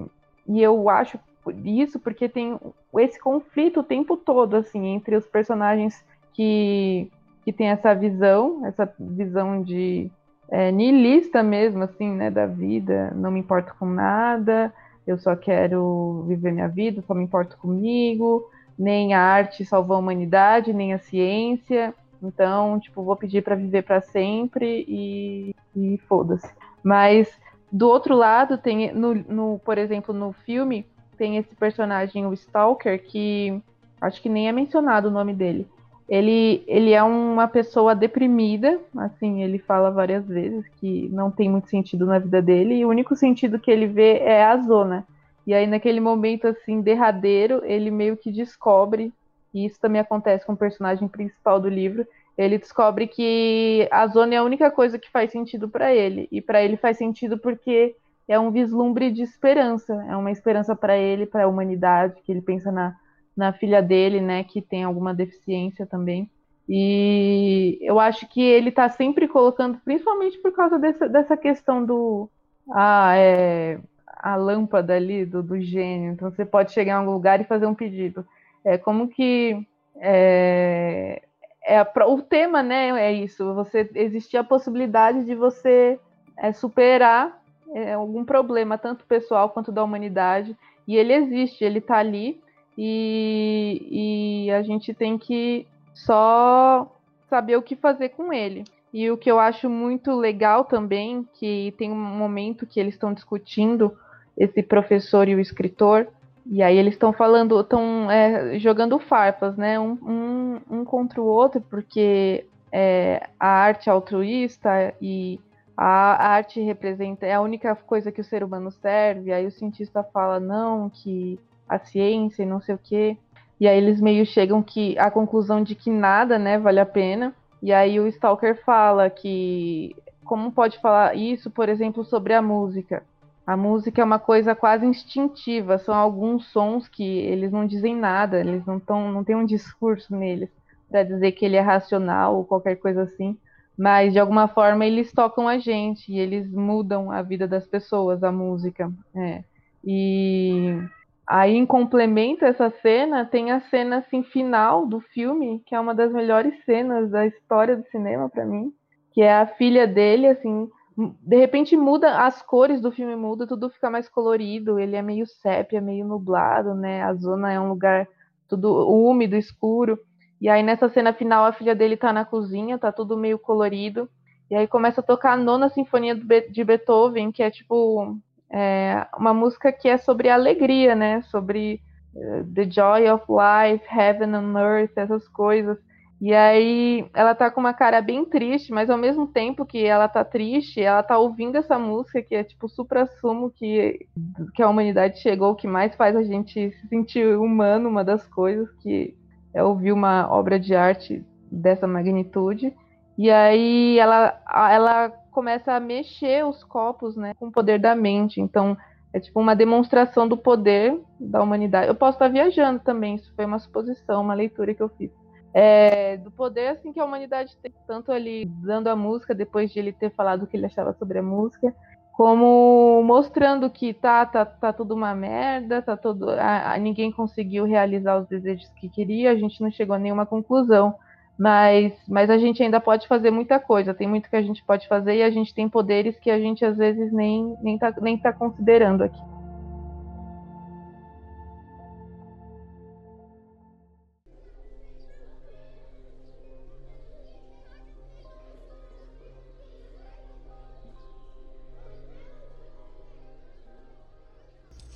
e eu acho isso porque tem esse conflito o tempo todo assim entre os personagens que, que tem essa visão, essa visão de é, nihilista mesmo, assim, né, da vida, não me importo com nada, eu só quero viver minha vida, só me importo comigo, nem a arte salvou a humanidade, nem a ciência, então, tipo, vou pedir para viver para sempre e, e foda-se. Mas do outro lado, tem, no, no, por exemplo, no filme, tem esse personagem, o Stalker, que acho que nem é mencionado o nome dele. Ele, ele é uma pessoa deprimida, assim, ele fala várias vezes que não tem muito sentido na vida dele, e o único sentido que ele vê é a zona. E aí, naquele momento, assim, derradeiro, ele meio que descobre, e isso também acontece com o personagem principal do livro, ele descobre que a zona é a única coisa que faz sentido para ele. E para ele faz sentido porque é um vislumbre de esperança, é uma esperança para ele, para a humanidade, que ele pensa na, na filha dele, né, que tem alguma deficiência também. E eu acho que ele está sempre colocando, principalmente por causa dessa, dessa questão do ah, é, a lâmpada ali do, do gênio. Então você pode chegar em algum lugar e fazer um pedido. É como que é, é, o tema, né, é isso. Você existia a possibilidade de você é, superar é, algum problema, tanto pessoal quanto da humanidade, e ele existe, ele está ali, e, e a gente tem que só saber o que fazer com ele. E o que eu acho muito legal também, que tem um momento que eles estão discutindo, esse professor e o escritor, e aí eles estão falando, estão é, jogando farpas, né? Um, um, um, contra o outro, porque é, a arte altruísta e a arte representa é a única coisa que o ser humano serve. Aí o cientista fala não, que a ciência e não sei o quê. E aí eles meio chegam que a conclusão de que nada, né, vale a pena. E aí o Stalker fala que como pode falar isso, por exemplo, sobre a música? A música é uma coisa quase instintiva, são alguns sons que eles não dizem nada, eles não tão, não tem um discurso neles para dizer que ele é racional ou qualquer coisa assim mas de alguma forma eles tocam a gente e eles mudam a vida das pessoas, a música. É. E aí, em complemento a essa cena, tem a cena assim final do filme, que é uma das melhores cenas da história do cinema para mim, que é a filha dele, assim, de repente muda as cores do filme muda, tudo fica mais colorido, ele é meio sépia, meio nublado, né? A zona é um lugar tudo úmido, escuro. E aí nessa cena final a filha dele tá na cozinha, tá tudo meio colorido. E aí começa a tocar a nona sinfonia de Beethoven, que é tipo é, uma música que é sobre alegria, né? Sobre uh, the joy of life, heaven and earth, essas coisas. E aí ela tá com uma cara bem triste, mas ao mesmo tempo que ela tá triste, ela tá ouvindo essa música que é tipo supra-sumo que, que a humanidade chegou, que mais faz a gente se sentir humano, uma das coisas que é ouvir uma obra de arte dessa magnitude. E aí ela, ela começa a mexer os copos né, com o poder da mente. Então, é tipo uma demonstração do poder da humanidade. Eu posso estar viajando também, isso foi uma suposição, uma leitura que eu fiz. É, do poder assim que a humanidade tem, tanto ali dando a música, depois de ele ter falado o que ele achava sobre a música, como mostrando que tá, tá, tá tudo uma merda, tá tudo, a, a, ninguém conseguiu realizar os desejos que queria, a gente não chegou a nenhuma conclusão, mas, mas a gente ainda pode fazer muita coisa, tem muito que a gente pode fazer e a gente tem poderes que a gente às vezes nem, nem, tá, nem tá considerando aqui.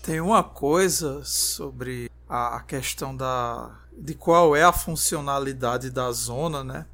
Tem uma coisa sobre a questão da de qual é a funcionalidade da zona, né?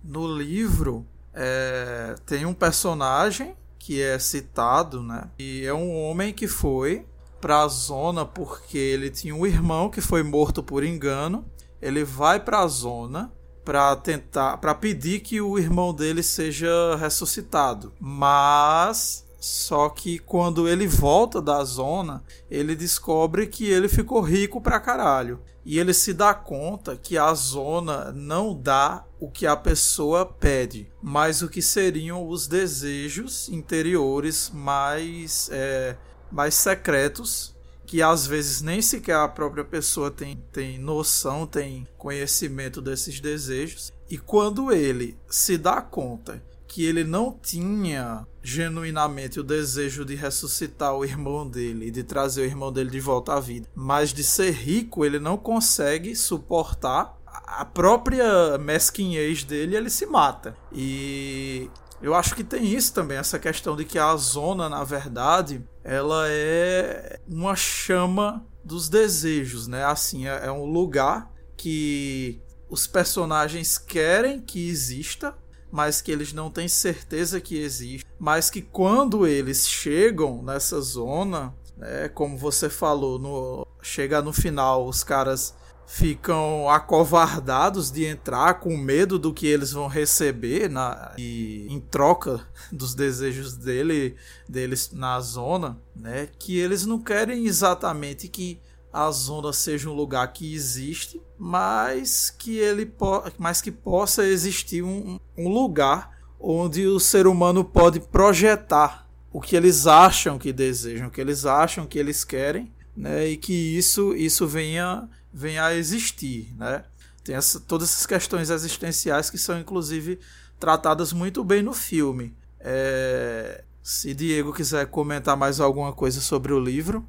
No livro é, tem um personagem que é citado, né? E é um homem que foi para a zona porque ele tinha um irmão que foi morto por engano. Ele vai para a zona para tentar, para pedir que o irmão dele seja ressuscitado, mas Só que quando ele volta da zona, ele descobre que ele ficou rico pra caralho. E ele se dá conta que a zona não dá o que a pessoa pede, mas o que seriam os desejos interiores mais, é, mais secretos, que às vezes nem sequer a própria pessoa tem, tem noção, tem conhecimento desses desejos. E quando ele se dá conta que ele não tinha genuinamente o desejo de ressuscitar o irmão dele e de trazer o irmão dele de volta à vida, mas de ser rico, ele não consegue suportar a própria mesquinhez dele, ele se mata. E eu acho que tem isso também, essa questão de que a zona, na verdade, ela é uma chama dos desejos, né? Assim, é, é um lugar que os personagens querem que exista, mas que eles não têm certeza que existe, mas que quando eles chegam nessa zona, né, como você falou, no, chega no final, os caras ficam acovardados de entrar com medo do que eles vão receber na, e, em troca dos desejos dele, deles na zona, né? Que eles não querem exatamente que a zona seja um lugar que existe, mas que ele mas que possa existir um, um lugar onde o ser humano pode projetar o que eles acham que desejam, o que eles acham que eles querem, né? E que isso isso venha venha a existir, né? Tem essa, todas essas questões existenciais que são inclusive tratadas muito bem no filme. É, se Diego quiser comentar mais alguma coisa sobre o livro.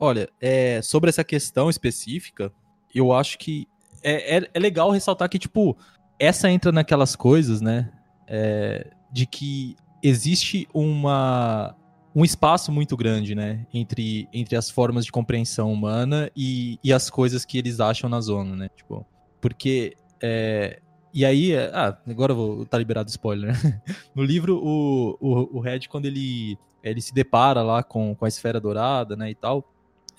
Olha, é, sobre essa questão específica, eu acho que é, é, é, legal ressaltar que, tipo, essa entra naquelas coisas, né? É, de que existe uma, um espaço muito grande, né? Entre, entre as formas de compreensão humana e, e as coisas que eles acham na zona, né? Tipo, porque. É, e aí, ah, agora eu vou tá liberado spoiler, né? No livro, o, o, o Red, quando ele, ele se depara lá com, com a esfera dourada, né, e tal,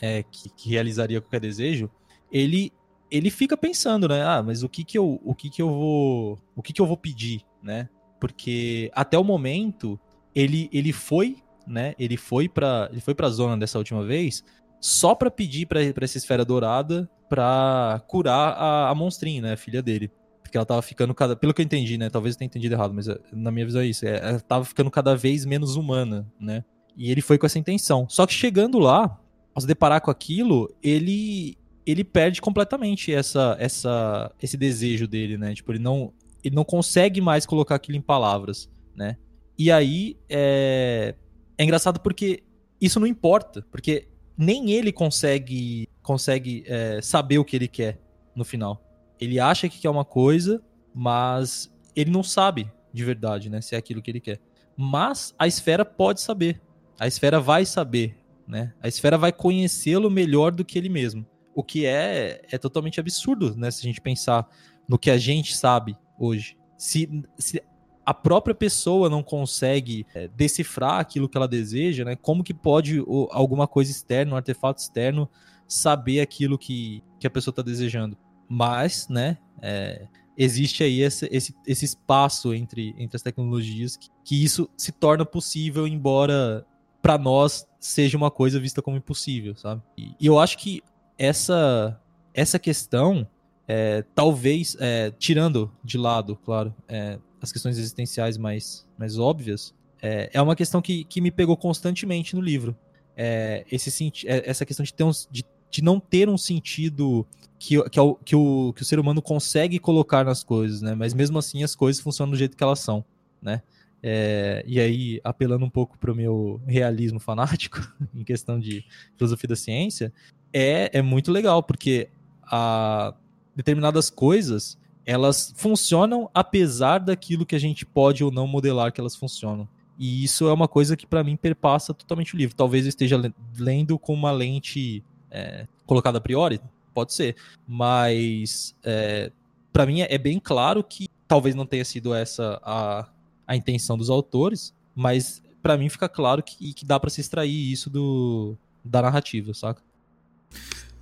é, que, que, realizaria qualquer desejo, ele ele fica pensando, né? Ah, mas o que que eu o que que eu vou o que que eu vou pedir, né? Porque até o momento ele ele foi, né? Ele foi para ele foi para zona dessa última vez só para pedir para essa esfera dourada para curar a, a né, a filha dele. Porque ela tava ficando cada. Pelo que eu entendi, né? Talvez eu tenha entendido errado, mas na minha visão é isso. É, ela tava ficando cada vez menos humana, né? E ele foi com essa intenção. Só que chegando lá, ao se deparar com aquilo, ele ele perde completamente essa, essa, esse desejo dele, né? Tipo, ele não, ele não consegue mais colocar aquilo em palavras, né? E aí é, é engraçado porque isso não importa, porque nem ele consegue consegue é, saber o que ele quer no final. Ele acha que quer uma coisa, mas ele não sabe de verdade, né? Se é aquilo que ele quer. Mas a esfera pode saber. A esfera vai saber né? A esfera vai conhecê-lo melhor do que ele mesmo. O que é, é totalmente absurdo, né? Se a gente pensar no que a gente sabe hoje. Se, se a própria pessoa não consegue é, decifrar aquilo que ela deseja, né? Como que pode ou, alguma coisa externa, um artefato externo, saber aquilo que, que a pessoa está desejando? Mas, né? É, existe aí esse, esse, esse espaço entre, entre as tecnologias que, que isso se torna possível, embora para nós seja uma coisa vista como impossível, sabe? E, e eu acho que essa essa questão, é, talvez, é, tirando de lado, claro, é, as questões existenciais mais, mais óbvias, é, é uma questão que, que me pegou constantemente no livro. É, esse, é, essa questão de, ter um, de, de não ter um sentido que, que, o, que, o, que o ser humano consegue colocar nas coisas, né? Mas mesmo assim as coisas funcionam do jeito que elas são, né? É, e aí, apelando um pouco para o meu realismo fanático, em questão de filosofia da ciência, é, é muito legal, porque a, determinadas coisas elas funcionam apesar daquilo que a gente pode ou não modelar que elas funcionam. E isso é uma coisa que para mim perpassa totalmente o livro. Talvez eu esteja lendo com uma lente é, colocada a priori, pode ser, mas é, para mim é, bem claro que talvez não tenha sido essa a a intenção dos autores, mas para mim fica claro que, que dá para se extrair isso do, da narrativa, saca?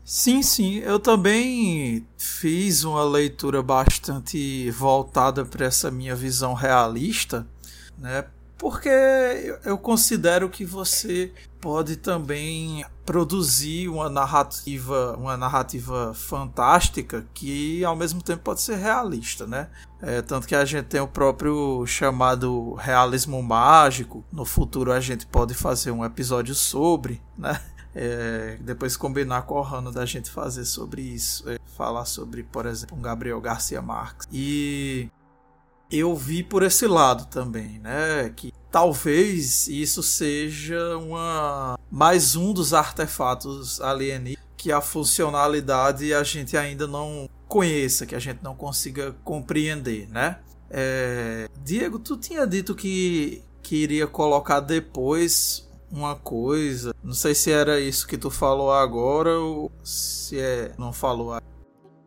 Sim, sim. Eu também fiz uma leitura bastante voltada para essa minha visão realista, né? porque eu considero que você pode também produzir uma narrativa, uma narrativa fantástica que ao mesmo tempo pode ser realista, né? É, tanto que a gente tem o próprio chamado realismo mágico. No futuro a gente pode fazer um episódio sobre, né? É, depois combinar com o Rano da gente fazer sobre isso. É, falar sobre, por exemplo, um Gabriel Garcia Marques. E eu vi por esse lado também, né? Que talvez isso seja uma mais um dos artefatos alienígenas que a funcionalidade a gente ainda não conheça, que a gente não consiga compreender, né? É... Diego, tu tinha dito que, que iria colocar depois uma coisa. Não sei se era isso que tu falou agora ou se é não falou.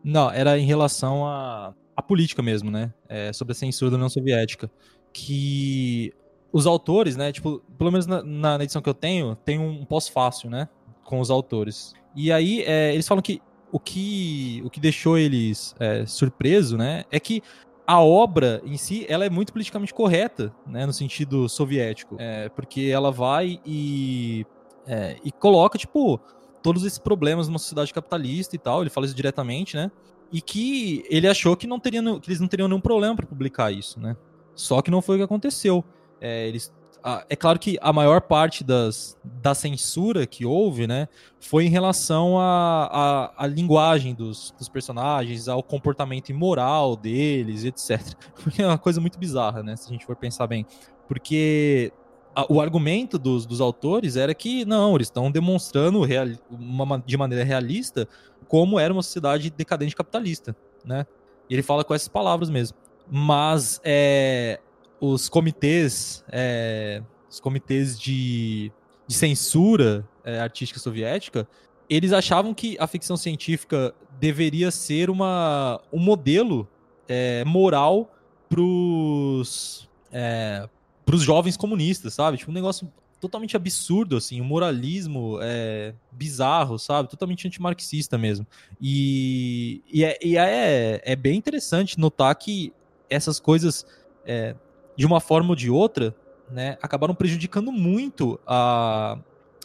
Não, era em relação a a política mesmo, né? É, sobre a censura da União Soviética. Que os autores, né? Tipo, pelo menos na, na edição que eu tenho, tem um pós-fácil, né? Com os autores. E aí, é, eles falam que o que, o que deixou eles é, surpreso, né? É que a obra em si, ela é muito politicamente correta, né? No sentido soviético. É, porque ela vai e, é, e coloca, tipo, todos esses problemas numa sociedade capitalista e tal. Ele fala isso diretamente, né? E que ele achou que, não teria, que eles não teriam nenhum problema para publicar isso, né? Só que não foi o que aconteceu. É, eles, a, é claro que a maior parte das, da censura que houve, né, foi em relação à a, a, a, linguagem dos, dos personagens, ao comportamento imoral deles, etc. Porque é uma coisa muito bizarra, né, se a gente for pensar bem. Porque o argumento dos, dos autores era que não, eles estão demonstrando real, uma, de maneira realista como era uma sociedade decadente capitalista, né? Ele fala com essas palavras mesmo. Mas é, os comitês, é, os comitês de, de censura é, artística soviética, eles achavam que a ficção científica deveria ser uma, um modelo é, moral para os é, jovens comunistas, sabe? Tipo, um negócio totalmente absurdo, assim, um moralismo é, bizarro, sabe? Totalmente antimarxista mesmo. E, e, é, e é, é bem interessante notar que essas coisas, é, de uma forma ou de outra, né, acabaram prejudicando muito a,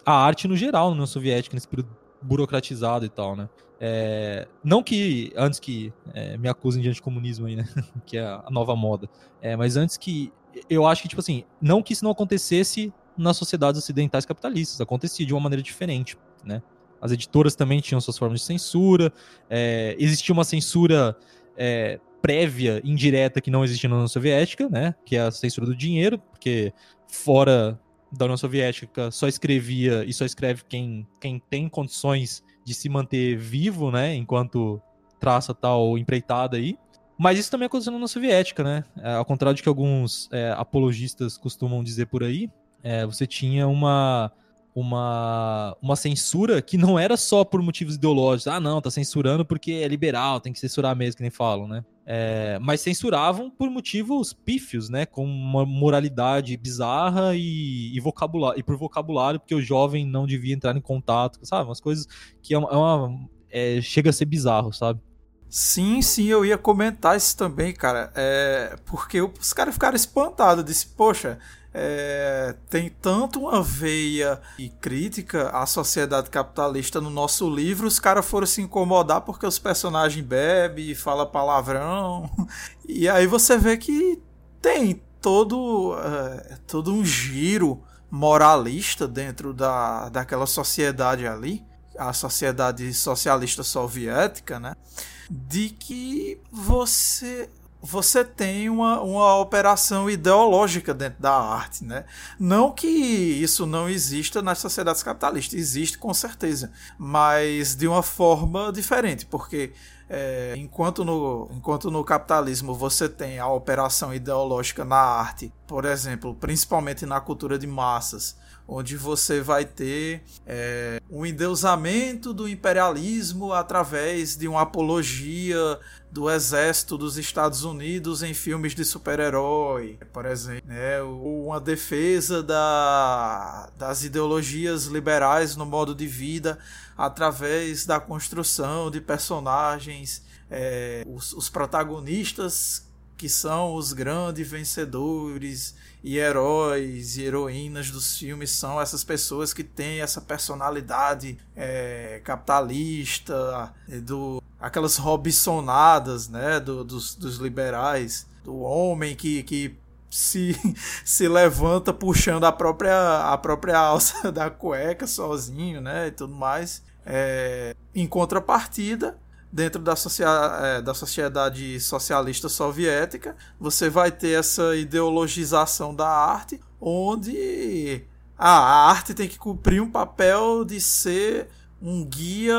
a arte no geral na União Soviética, nesse período burocratizado e tal, né? É, não que, antes que é, me acusem de anticomunismo aí, né? que é a nova moda. É, mas antes que, eu acho que, tipo assim, não que isso não acontecesse nas sociedades ocidentais capitalistas. Acontecia de uma maneira diferente, né? As editoras também tinham suas formas de censura, é, existia uma censura é, prévia, indireta, que não existia na União Soviética, né? Que é a censura do dinheiro, porque fora da União Soviética só escrevia e só escreve quem, quem tem condições de se manter vivo, né? Enquanto traça tal empreitada aí. Mas isso também aconteceu na União Soviética, né? É, ao contrário de que alguns é, apologistas costumam dizer por aí, é, você tinha uma, uma, uma censura que não era só por motivos ideológicos. Ah, não, tá censurando porque é liberal, tem que censurar mesmo, que nem falam, né? É, mas censuravam por motivos pífios, né? Com uma moralidade bizarra e, e, vocabulário, e por vocabulário, porque o jovem não devia entrar em contato, sabe? Umas coisas que é uma, é uma é, chega a ser bizarro, sabe? Sim, sim, eu ia comentar isso também, cara. É, porque os caras ficaram espantados. Disse, poxa, é, tem tanto uma veia e crítica à sociedade capitalista no nosso livro, os caras foram se incomodar porque os personagens bebem falam palavrão. E aí você vê que tem todo, é, todo um giro moralista dentro da, daquela sociedade ali, a sociedade socialista soviética, né? De que você você tem uma, uma operação ideológica dentro da arte, né? Não que isso não exista nas sociedades capitalistas, existe com certeza, mas de uma forma diferente, porque é, enquanto, no, enquanto no capitalismo você tem a operação ideológica na arte, por exemplo, principalmente na cultura de massas, onde você vai ter é, um endeusamento do imperialismo através de uma apologia do exército dos Estados Unidos em filmes de super-herói, por exemplo, né? ou uma defesa da, das ideologias liberais no modo de vida através da construção de personagens, é, os, os protagonistas que são os grandes vencedores e heróis e heroínas dos filmes são essas pessoas que têm essa personalidade é, capitalista, do, aquelas robinsonadas né, do, dos, dos liberais, do homem que, que se, se levanta puxando a própria, a própria alça da cueca sozinho né, e tudo mais. É, em contrapartida, dentro da, é, da sociedade socialista soviética, você vai ter essa ideologização da arte, onde a arte tem que cumprir um papel de ser um guia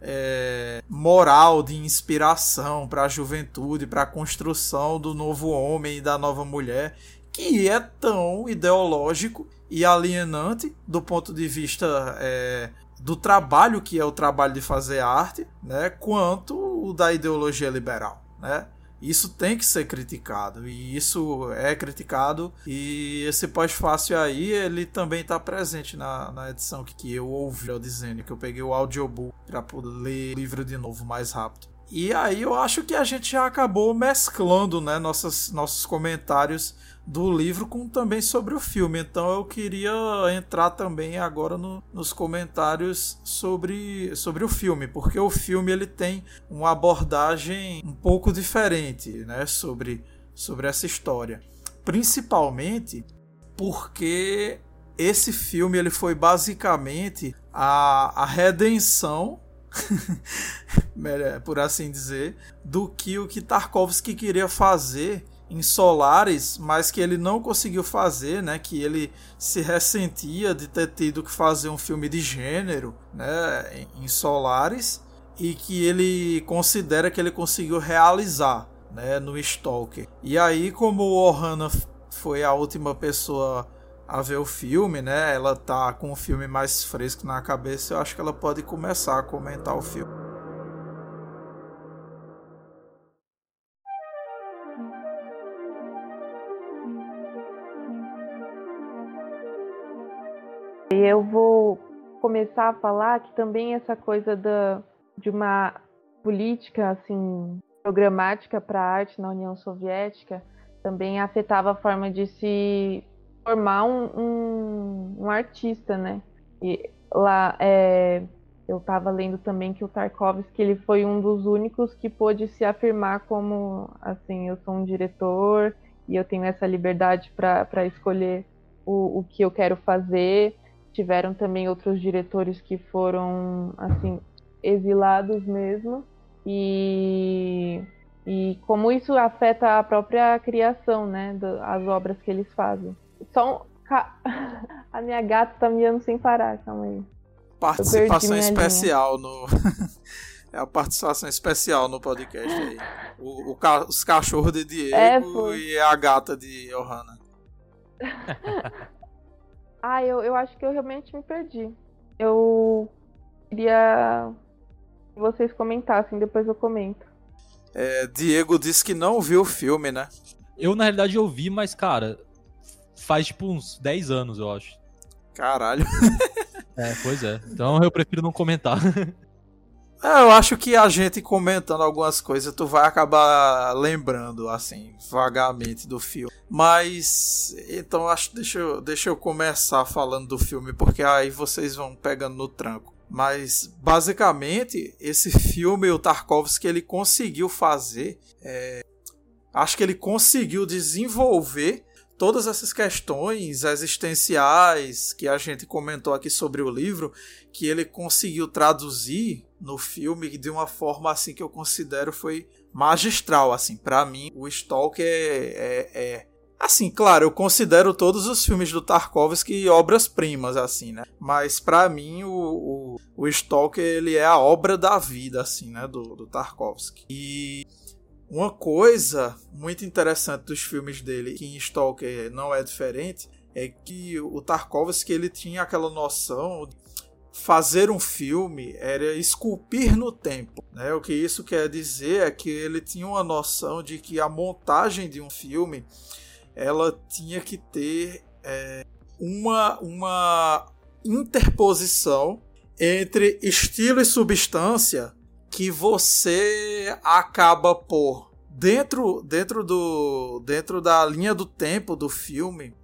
é, moral, de inspiração para a juventude, para a construção do novo homem e da nova mulher, que é tão ideológico e alienante do ponto de vista é, do trabalho que é o trabalho de fazer arte, né, quanto o da ideologia liberal, né? Isso tem que ser criticado e isso é criticado e esse pós-fácil aí ele também está presente na, na edição que, que eu ouvi eu dizendo que eu peguei o audiobook para ler o livro de novo mais rápido. E aí eu acho que a gente já acabou mesclando, né, nossas, nossos comentários do livro com também sobre o filme. Então eu queria entrar também agora no, nos comentários sobre, sobre o filme, porque o filme ele tem uma abordagem um pouco diferente, né, sobre, sobre essa história. Principalmente porque esse filme ele foi basicamente a, a redenção por assim dizer, do que o que Tarkovsky queria fazer em Solares, mas que ele não conseguiu fazer, né? Que ele se ressentia de ter tido que fazer um filme de gênero, né? Em Solares e que ele considera que ele conseguiu realizar, né? No Stalker. E aí, como o Ohana foi a última pessoa a ver o filme, né? Ela tá com o filme mais fresco na cabeça. Eu acho que ela pode começar a comentar o filme. E eu vou começar a falar que também essa coisa da, de uma política assim programática para a arte na União Soviética também afetava a forma de se formar um, um, um artista, né? E lá é, eu estava lendo também que o Tarkovsky ele foi um dos únicos que pôde se afirmar como assim eu sou um diretor e eu tenho essa liberdade para escolher o, o que eu quero fazer tiveram também outros diretores que foram assim exilados mesmo e e como isso afeta a própria criação, né, das obras que eles fazem. Só um... a minha gata tá miando sem parar, calma aí. Participação especial linha. no é a participação especial no podcast aí. O, o os cachorros de Diego é, e a gata de Johanna. Ah, eu, eu acho que eu realmente me perdi. Eu queria que vocês comentassem, depois eu comento. É, Diego disse que não viu o filme, né? Eu, na realidade, eu vi, mas, cara, faz tipo uns 10 anos, eu acho. Caralho. é, pois é. Então eu prefiro não comentar. É, eu acho que a gente comentando algumas coisas, tu vai acabar lembrando, assim, vagamente do filme. Mas, então, acho deixa eu, deixa eu começar falando do filme, porque aí vocês vão pegando no tranco. Mas, basicamente, esse filme, o Tarkovsky, ele conseguiu fazer. É, acho que ele conseguiu desenvolver todas essas questões existenciais que a gente comentou aqui sobre o livro, que ele conseguiu traduzir no filme de uma forma assim que eu considero foi magistral assim. Para mim o Stalker é, é, é, assim claro eu considero todos os filmes do Tarkovsky obras primas assim né? Mas para mim o, o, o Stalker ele é a obra da vida assim né do, do Tarkovsky. E uma coisa muito interessante dos filmes dele que em Stalker não é diferente é que o Tarkovsky ele tinha aquela noção fazer um filme era esculpir no tempo. Né? O que isso quer dizer é que ele tinha uma noção de que a montagem de um filme ela tinha que ter é, uma, uma interposição entre estilo e substância que você acaba por dentro, dentro, do, dentro da linha do tempo do filme,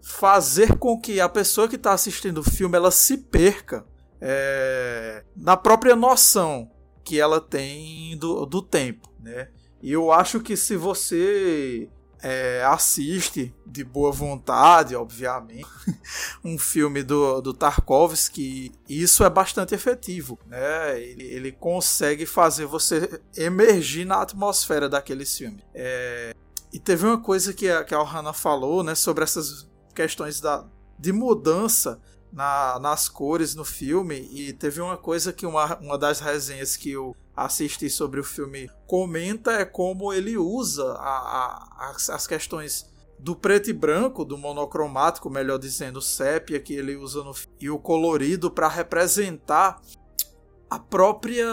fazer com que a pessoa que está assistindo o filme ela se perca é, na própria noção que ela tem do, do tempo, né? E eu acho que se você é, assiste de boa vontade, obviamente, um filme do, do Tarkovsky, isso é bastante efetivo. Né? Ele, ele consegue fazer você emergir na atmosfera daqueles filmes. É, e teve uma coisa que a, que a Ohana falou né, sobre essas questões da, de mudança na, nas cores no filme, e teve uma coisa que uma, uma das resenhas que eu assistir sobre o filme comenta é como ele usa a, a, as, as questões do preto e branco, do monocromático, melhor dizendo, sépia que ele usa no e o colorido para representar a própria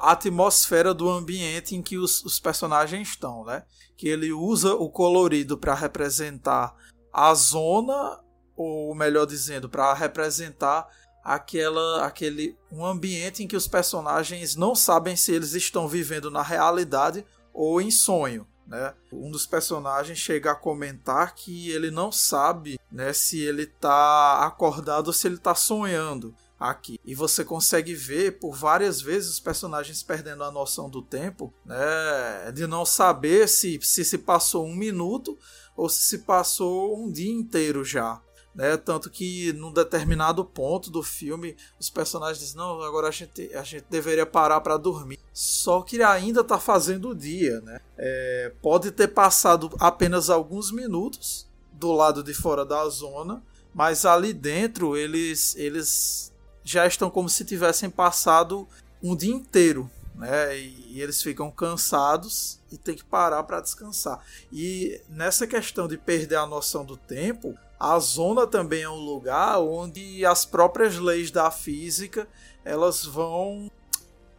atmosfera do ambiente em que os, os personagens estão, né? Que ele usa o colorido para representar a zona, ou melhor dizendo, para representar aquela aquele um ambiente em que os personagens não sabem se eles estão vivendo na realidade ou em sonho. Né? Um dos personagens chega a comentar que ele não sabe né, se ele está acordado ou se ele está sonhando aqui. E você consegue ver por várias vezes os personagens perdendo a noção do tempo, né, de não saber se, se se passou um minuto ou se se passou um dia inteiro já. Né? Tanto que num determinado ponto do filme os personagens dizem: Não, agora a gente, a gente deveria parar para dormir. Só que ainda está fazendo o dia. Né? É, pode ter passado apenas alguns minutos do lado de fora da zona, mas ali dentro eles, eles já estão como se tivessem passado um dia inteiro. Né? E, eles ficam cansados e tem que parar para descansar. E nessa questão de perder a noção do tempo, a zona também é um lugar onde as próprias leis da física elas vão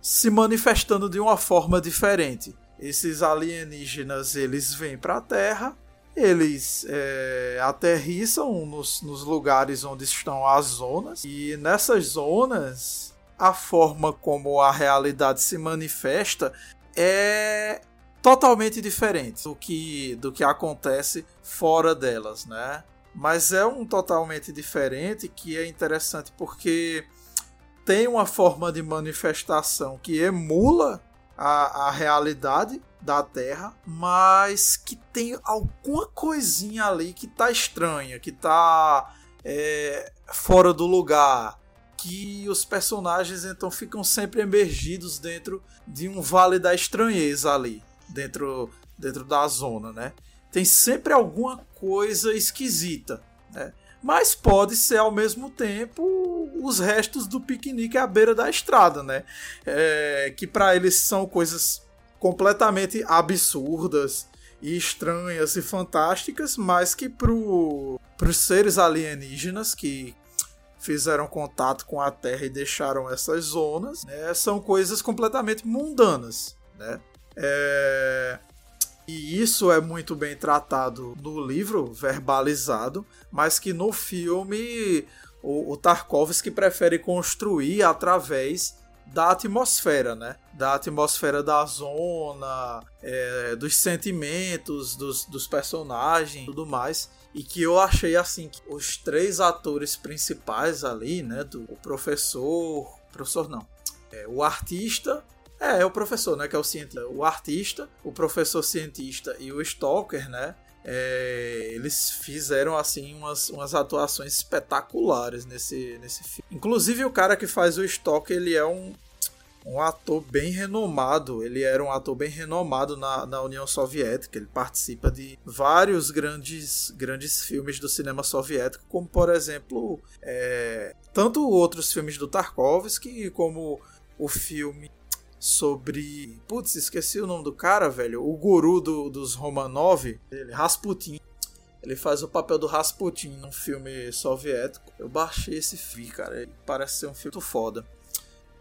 se manifestando de uma forma diferente. Esses alienígenas eles vêm para a Terra, eles é, aterrissam nos, nos lugares onde estão as zonas e nessas zonas a forma como a realidade se manifesta é totalmente diferente do que, do que acontece fora delas, né? Mas é um totalmente diferente que é interessante porque tem uma forma de manifestação que emula a, a realidade da Terra, mas que tem alguma coisinha ali que tá estranha, que tá é, fora do lugar, que os personagens então ficam sempre emergidos dentro de um vale da estranheza ali, dentro, dentro da zona, né? Tem sempre alguma coisa esquisita, né? Mas pode ser ao mesmo tempo os restos do piquenique à beira da estrada, né? É, que para eles são coisas completamente absurdas e estranhas e fantásticas, mas que para os seres alienígenas que fizeram contato com a Terra e deixaram essas zonas, né, são coisas completamente mundanas, né? É, e isso é muito bem tratado no livro, verbalizado, mas que no filme o, o Tarkovsky prefere construir através da atmosfera, né? Da atmosfera da zona, é, dos sentimentos dos, dos personagens tudo mais. E que eu achei assim que os três atores principais ali, né? Do o professor. Professor não. É, o artista, é, é o professor, né? Que é o cientista. O artista, o professor cientista e o stalker, né? É, eles fizeram assim umas, umas atuações espetaculares nesse, nesse filme. Inclusive o cara que faz o Stalker, ele é um, um ator bem renomado. Ele era um ator bem renomado na, na União Soviética. Ele participa de vários grandes, grandes filmes do cinema soviético, como por exemplo, é, tanto outros filmes do Tarkovsky como o filme sobre. Putz, esqueci o nome do cara, velho. O guru do, dos Romanov, ele, Rasputin. Ele faz o papel do Rasputin num filme soviético. Eu baixei esse filme, cara. Ele parece ser um filme muito foda.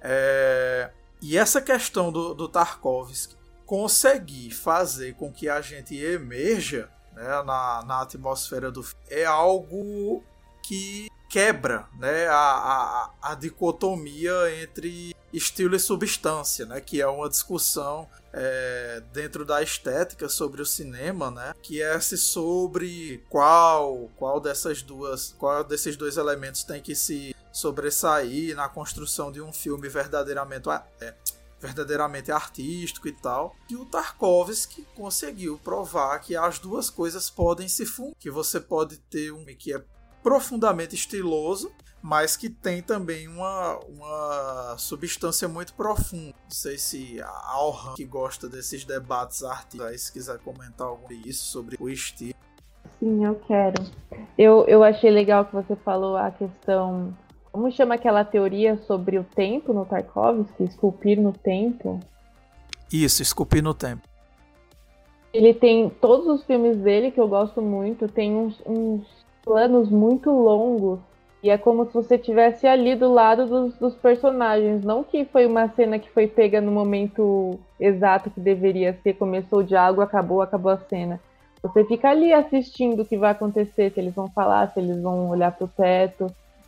É... E essa questão do, do Tarkovsky conseguir fazer com que a gente emerja né, na, na atmosfera do filme é algo que quebra né, a, a, a dicotomia entre estilo e substância, né? Que é uma discussão é, dentro da estética sobre o cinema, né? Que é se sobre qual qual dessas duas qual desses dois elementos tem que se sobressair na construção de um filme verdadeiramente é, verdadeiramente artístico e tal. E o Tarkovsky conseguiu provar que as duas coisas podem se fundir, que você pode ter um que é profundamente estiloso mas que tem também uma, uma substância muito profunda. Não sei se a Alhan, que gosta desses debates artísticos, se quiser comentar algo isso sobre o estilo. Sim, eu quero. Eu, eu achei legal que você falou a questão. Como chama aquela teoria sobre o tempo no Tarkovsky? Esculpir no tempo? Isso, esculpir no tempo. Ele tem todos os filmes dele que eu gosto muito, tem uns, uns planos muito longos e é como se você tivesse ali do lado dos, dos, personagens. Não que foi uma cena que foi pega no momento exato que deveria ser. Começou o diálogo, acabou, acabou a cena. Você fica ali assistindo o que vai acontecer, se eles vão falar, se eles vão olhar para o teto.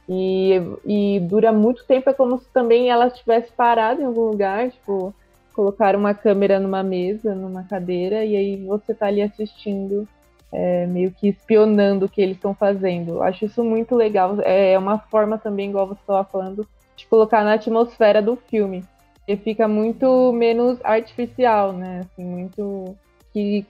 E, e dura muito tempo. É como se também ela estivesse parada em algum lugar. Tipo, colocar uma câmera numa mesa, numa cadeira, e aí você tá ali assistindo é, meio que espionando o que eles estão fazendo. Eu acho isso muito legal. É uma forma também, igual você estava falando, de colocar na atmosfera do filme. E fica muito menos artificial, né? Assim, muito que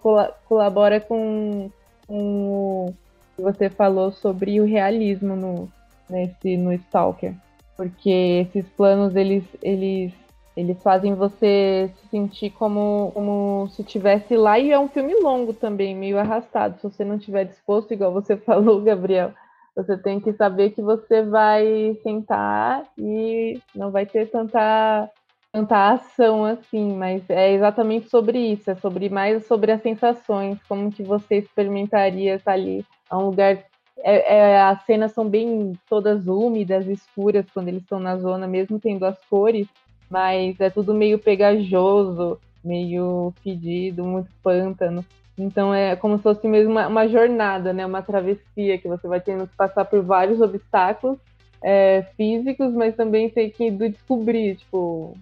colabora com, com o que você falou sobre o realismo no, nesse, no Stalker. Porque esses planos, eles, eles eles fazem você se sentir como, como se estivesse lá e é um filme longo também, meio arrastado. Se você não estiver disposto, igual você falou, Gabriel, você tem que saber que você vai sentar e não vai ter tanta, tanta ação assim, mas é exatamente sobre isso, é sobre mais sobre as sensações, como que você experimentaria estar ali. É um lugar. É, é, as cenas são bem todas úmidas, escuras, quando eles estão na zona, mesmo tendo as cores mas é tudo meio pegajoso, meio fedido, muito pântano. Então é como se fosse mesmo uma, uma jornada, né? Uma travessia que você vai tendo que passar por vários obstáculos é, físicos, mas também tem que descobrir, tipo,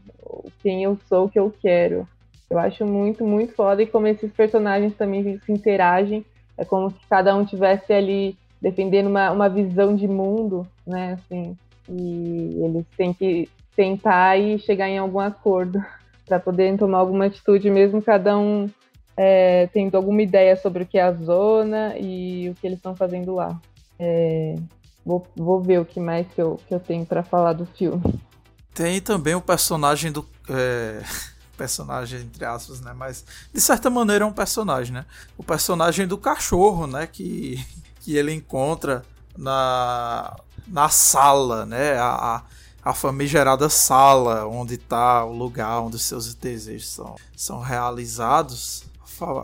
quem eu sou, o que eu quero. Eu acho muito, muito foda e como esses personagens também se interagem. É como se cada um tivesse ali defendendo uma, uma visão de mundo, né? Assim, e eles têm que tentar e chegar em algum acordo para poderem tomar alguma atitude, mesmo cada um é, tendo alguma ideia sobre o que é a zona e o que eles estão fazendo lá. É, vou, vou ver o que mais que eu, que eu tenho para falar do filme. Tem também o personagem do. É, personagem, entre aspas, né? Mas de certa maneira é um personagem, né? O personagem do cachorro, né? Que, que ele encontra na, na sala, né? A, a a famigerada sala onde está o lugar onde os seus desejos são, são realizados.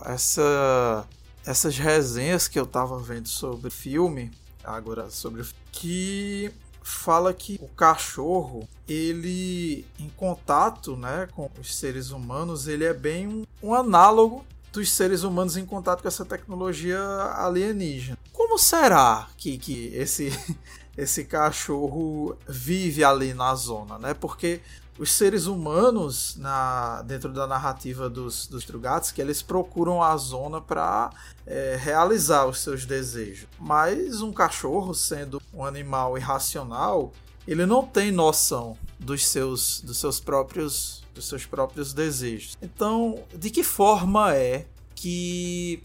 Essa, essas resenhas que eu estava vendo sobre o filme, agora sobre o que fala que o cachorro, ele em contato, né, com os seres humanos, ele é bem um, um análogo dos seres humanos em contato com essa tecnologia alienígena. Como será que, que esse esse cachorro vive ali na zona, né? Porque os seres humanos na, dentro da narrativa dos, dos que eles procuram a zona para é, realizar os seus desejos. Mas um cachorro, sendo um animal irracional, ele não tem noção dos seus, dos seus próprios dos seus próprios desejos. Então, de que forma é que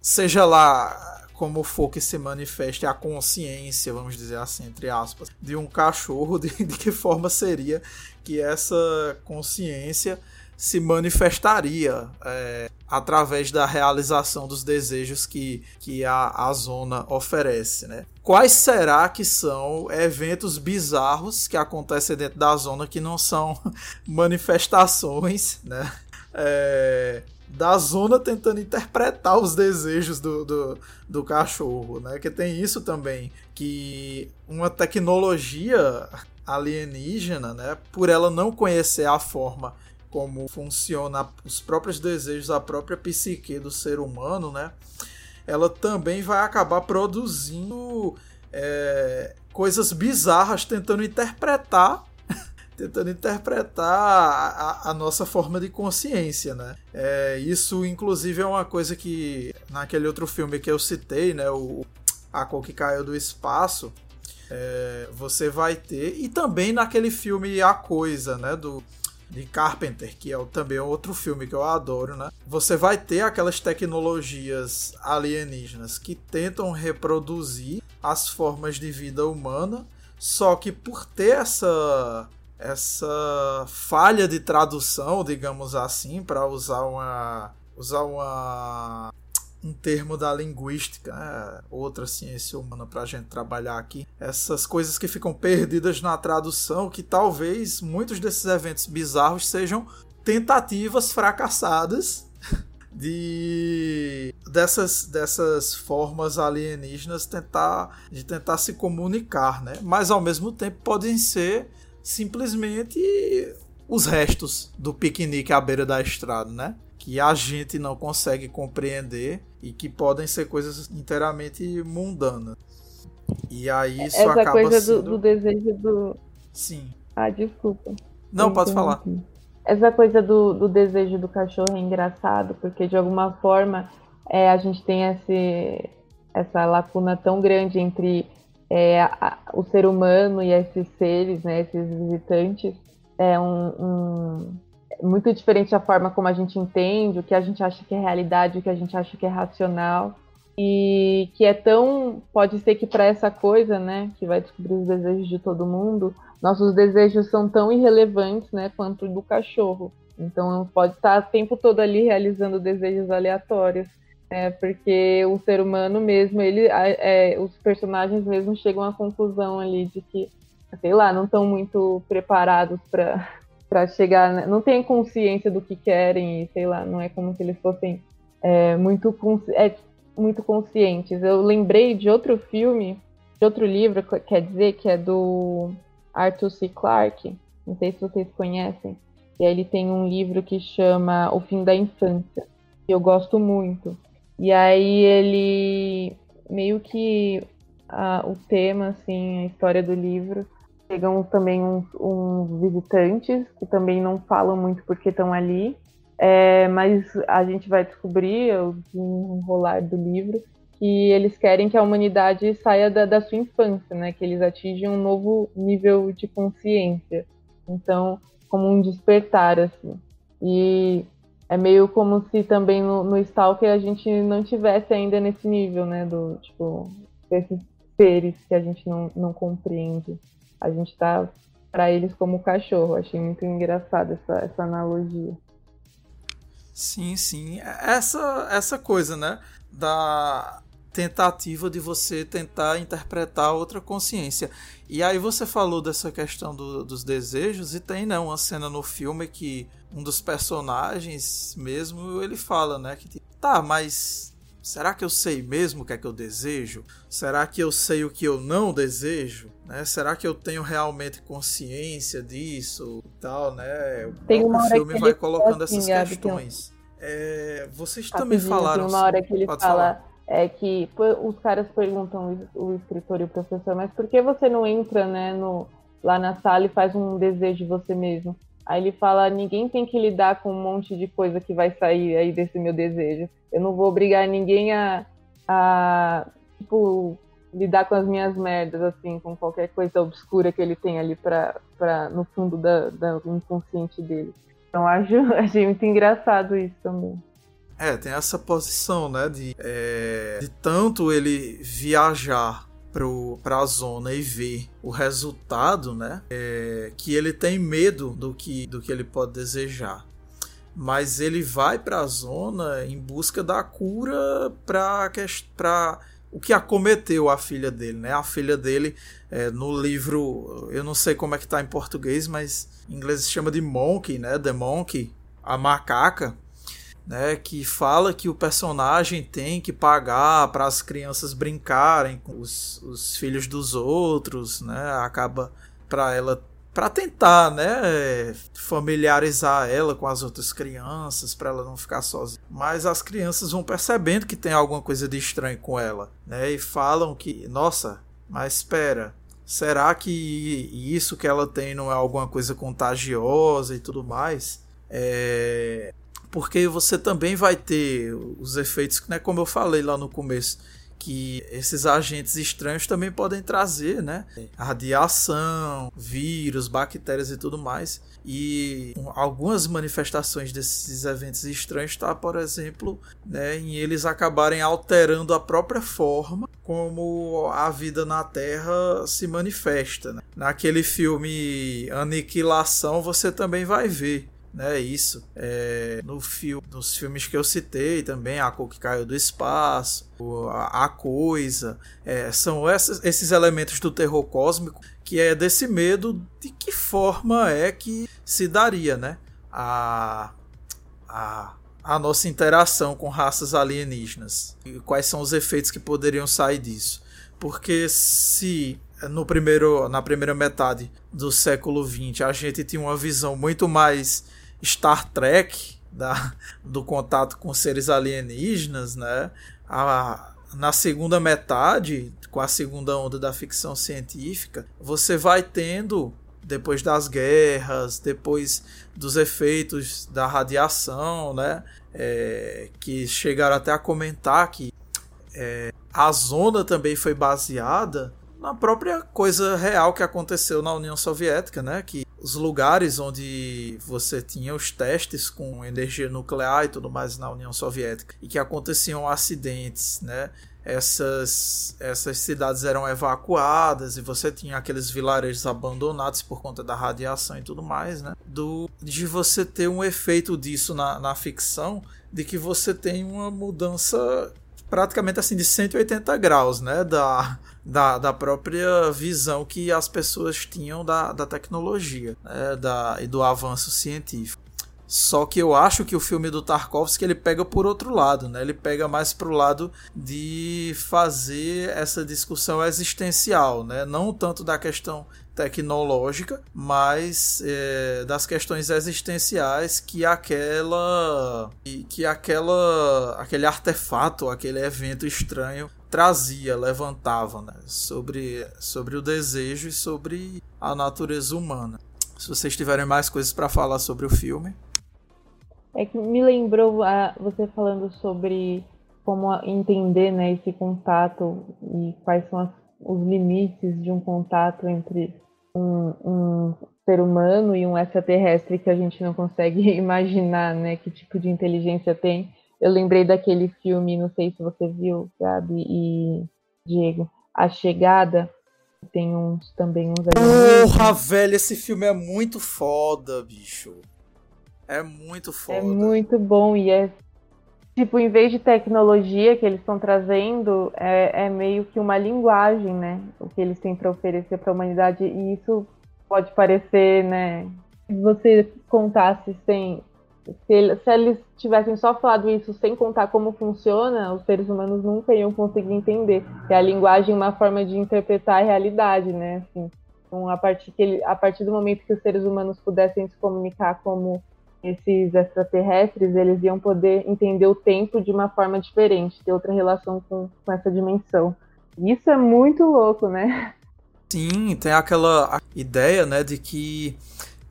seja lá como for que se manifeste a consciência, vamos dizer assim, entre aspas, de um cachorro, de, de que forma seria que essa consciência se manifestaria é, através da realização dos desejos que, que a, a zona oferece. Né? Quais será que são eventos bizarros que acontecem dentro da zona que não são manifestações né? É, da zona tentando interpretar os desejos do, do, do, cachorro, né? Que tem isso também, que uma tecnologia alienígena, né? Por ela não conhecer a forma como funciona os próprios desejos, a própria psique do ser humano, né? Ela também vai acabar produzindo é, coisas bizarras, tentando interpretar tentando interpretar a, a, nossa forma de consciência, né? É, isso, inclusive, é uma coisa que naquele outro filme que eu citei, né? O A Cor que Caiu do Espaço, é, você vai ter. E também naquele filme A Coisa, né? Do, de Carpenter, que é também outro filme que eu adoro, né? Você vai ter aquelas tecnologias alienígenas que tentam reproduzir as formas de vida humana, só que por ter essa essa falha de tradução, digamos assim, para usar uma usar uma um termo da linguística, né? outra ciência humana para a gente trabalhar aqui. Essas coisas que ficam perdidas na tradução, que talvez muitos desses eventos bizarros sejam tentativas fracassadas de dessas dessas formas alienígenas tentar de tentar se comunicar, né? Mas ao mesmo tempo podem ser simplesmente os restos do piquenique à beira da estrada, né? Que a gente não consegue compreender e que podem ser coisas inteiramente mundanas. E aí isso Essa acaba coisa sendo... do, do, desejo do. Sim. Ah, desculpa. Não, pode falar. Essa coisa do, do desejo do cachorro é engraçado, porque de alguma forma é, a gente tem esse, essa lacuna tão grande entre é, a, o ser humano e esses seres, né, esses visitantes. É um, um muito diferente a forma como a gente entende, o que a gente acha que é realidade, o que a gente acha que é racional. E que é tão. Pode ser que para essa coisa, né, que vai descobrir os desejos de todo mundo, nossos desejos são tão irrelevantes, né, quanto do cachorro. Então pode estar o tempo todo ali realizando desejos aleatórios. É, porque o ser humano mesmo, ele, é, os personagens mesmo chegam à conclusão ali de que, sei lá, não estão muito preparados para para chegar, né? não tem consciência do que querem sei lá, não é como se eles fossem é, muito é, muito conscientes. Eu lembrei de outro filme, de outro livro, quer dizer, que é do Arthur C. Clarke. Não sei se vocês conhecem. E aí ele tem um livro que chama O Fim da Infância, eu gosto muito. E aí ele meio que o tema, assim, a história do livro chegam também uns, uns, visitantes que também não falam muito porque estão ali, é, mas a gente vai descobrir, o enrolar do livro, que eles querem que a humanidade saia da, da sua infância, né? Que eles atinjam um novo nível de consciência. Então, como um despertar, assim. E é meio como se também no, no Stalker a gente não tivesse ainda nesse nível, né? Do, tipo, desses seres que a gente não, não compreende a gente tá para eles como cachorro. Achei muito engraçado essa, essa analogia. Sim, sim. Essa, essa coisa, né? Da tentativa de você tentar interpretar outra consciência. E aí você falou dessa questão do, dos desejos e tem né, uma cena no filme que um dos personagens mesmo ele fala, né, que tá, mas Será que eu sei mesmo o que é que eu desejo? Será que eu sei o que eu não desejo? Né? Será que eu tenho realmente consciência disso e tal, né? O Tem uma filme que vai colocando assim, essas questões. É, vocês também falaram. Tem uma hora que ele fala falar. É que os caras perguntam o escritor e o professor, mas por que você não entra, né, no, lá na sala e faz um desejo de você mesmo? Aí ele fala: ninguém tem que lidar com um monte de coisa que vai sair aí desse meu desejo. Eu não vou obrigar ninguém a, a tipo, lidar com as minhas merdas, assim, com qualquer coisa obscura que ele tem ali pra, pra, no fundo da inconsciente dele. Então acho, achei muito engraçado isso também. É, tem essa posição, né, de, é, de tanto ele viajar para a zona e ver o resultado, né? É, que ele tem medo do que, do que ele pode desejar. Mas ele vai para a zona em busca da cura para o que acometeu a filha dele, né? A filha dele, é, no livro, eu não sei como é que tá em português, mas em inglês se chama de Monkey, né? The Monkey, a macaca né, que fala que o personagem tem que pagar para as crianças brincarem com os, os filhos dos outros, né, acaba para ela para tentar, né, familiarizar ela com as outras crianças, para ela não ficar sozinha. Mas as crianças vão percebendo que tem alguma coisa de estranho com ela, né, e falam que, nossa, mas espera, será que isso que ela tem não é alguma coisa contagiosa e tudo mais? É, porque você também vai ter os efeitos, né, como eu falei lá no começo, que esses agentes estranhos também podem trazer, né? Radiação, vírus, bactérias e tudo mais. E algumas manifestações desses eventos estranhos está, por exemplo, né, em eles acabarem alterando a própria forma como a vida na Terra se manifesta. Né? Naquele filme Aniquilação você também vai ver né? Isso. É, no filme, nos filmes que eu citei também, A Cor que Caiu do Espaço, A, a Coisa, é, são esses, esses elementos do terror cósmico que é desse medo de que forma é que se daria, né? A, a, a nossa interação com raças alienígenas e quais são os efeitos que poderiam sair disso. Porque se no primeiro, na primeira metade do século XX a gente tinha uma visão muito mais Star Trek, da, do contato com seres alienígenas, né? A, na segunda metade, com a segunda onda da ficção científica, você vai tendo, depois das guerras, depois dos efeitos da radiação, né? É, que chegaram até a comentar que é, a zona também foi baseada na própria coisa real que aconteceu na União Soviética, né? Que os lugares onde você tinha os testes com energia nuclear e tudo mais na União Soviética e que aconteciam acidentes, né? Essas, essas cidades eram evacuadas e você tinha aqueles vilarejos abandonados por conta da radiação e tudo mais, né? Do, de você ter um efeito disso na, na ficção, de que você tem uma mudança praticamente assim de 180 graus, né? Da, da, da própria visão que as pessoas tinham da, da tecnologia né, da, e do avanço científico. Só que eu acho que o filme do Tarkovsky ele pega por outro lado, né? Ele pega mais pro lado de fazer essa discussão existencial, né? Não tanto da questão tecnológica, mas é, das questões existenciais que aquela que aquela aquele artefato, aquele evento estranho trazia, levantava né, sobre, sobre o desejo e sobre a natureza humana. Se vocês tiverem mais coisas para falar sobre o filme. É que me lembrou uh, você falando sobre como entender né, esse contato e quais são as, os limites de um contato entre um, um, ser humano e um extraterrestre que a gente não consegue imaginar né, que tipo de inteligência tem. Eu lembrei daquele filme, não sei se você viu, Gabi e Diego, A Chegada. Tem uns também uns. Porra, velho, esse filme é muito foda, bicho. É muito é foda. É muito bom e é tipo, em vez de tecnologia que eles estão trazendo, é, é, meio que uma linguagem, né? O que eles têm para oferecer para a humanidade. E isso pode parecer, né? Se você contasse sem se, ele, se, eles tivessem só falado isso sem contar como funciona, os seres humanos nunca iam conseguir entender. Que a linguagem é uma forma de interpretar a realidade, né? Assim, então, a partir, que ele, a partir do momento que os seres humanos pudessem se comunicar como esses extraterrestres, eles iam poder entender o tempo de uma forma diferente, ter outra relação com, com essa dimensão. Isso é muito louco, né? Sim, tem aquela ideia, né, de que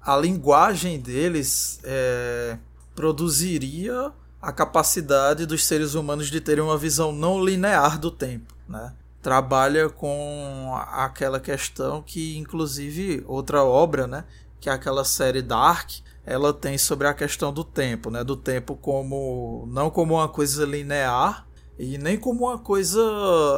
a linguagem deles é, produziria a capacidade dos seres humanos de terem uma visão não linear do tempo, né? Trabalha com aquela questão que, inclusive, outra obra, né? Que é aquela série Dark, ela tem sobre a questão do tempo, né? Do tempo como não como uma coisa linear e nem como uma coisa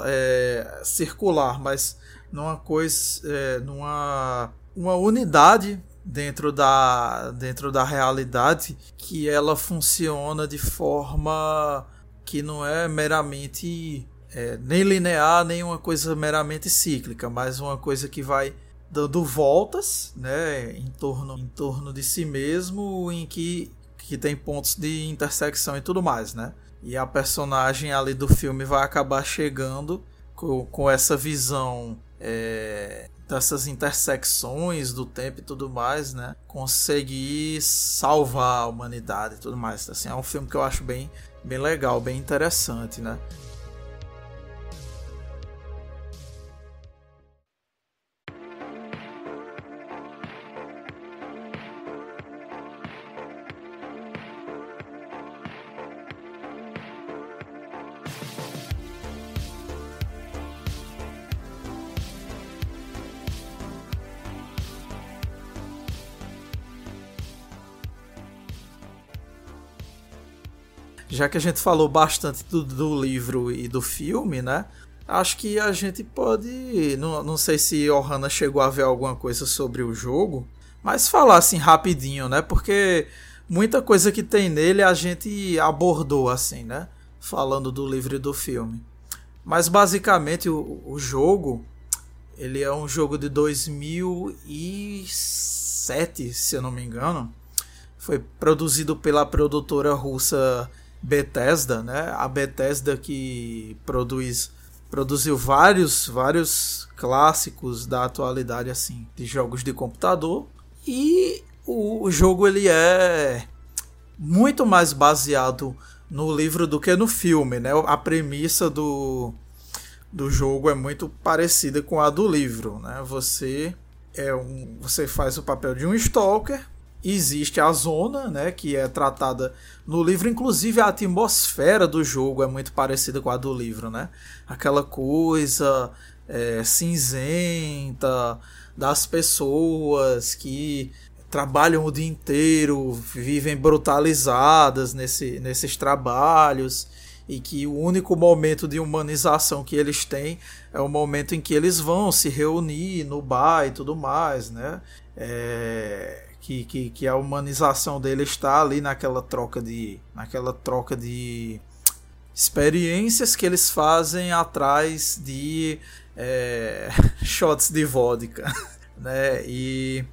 é, circular, mas numa coisa, é, numa uma unidade dentro da, dentro da realidade que ela funciona de forma que não é meramente é, nem linear, nem uma coisa meramente cíclica, mas uma coisa que vai dando voltas né, em, torno, em torno de si mesmo, em que, que tem pontos de intersecção e tudo mais. Né? E a personagem ali do filme vai acabar chegando com, com essa visão é, dessas intersecções do tempo e tudo mais, né? Conseguir salvar a humanidade e tudo mais. Assim, é um filme que eu acho bem, bem legal, bem interessante, né? Já que a gente falou bastante do, do livro e do filme, né? Acho que a gente pode. Não, não sei se Ohana chegou a ver alguma coisa sobre o jogo, mas falar assim rapidinho, né? Porque muita coisa que tem nele a gente abordou assim, né? Falando do livro e do filme. Mas basicamente o, o jogo ele é um jogo de 2007, se eu não me engano. Foi produzido pela produtora russa Bethesda, né? A Bethesda que produz produziu vários vários clássicos da atualidade assim, de jogos de computador. E o, o jogo ele é muito mais baseado no livro do que no filme, né? A premissa do, do jogo é muito parecida com a do livro, né? Você é um, você faz o papel de um stalker existe a zona, né, que é tratada no livro, inclusive a atmosfera do jogo é muito parecida com a do livro, né? Aquela coisa é, cinzenta das pessoas que trabalham o dia inteiro, vivem brutalizadas nesse, nesses trabalhos e que o único momento de humanização que eles têm é o momento em que eles vão se reunir no bar e tudo mais, né? É, que, que, que a humanização dele está ali naquela troca de naquela troca de experiências que eles fazem atrás de é, shots de vodka, né? E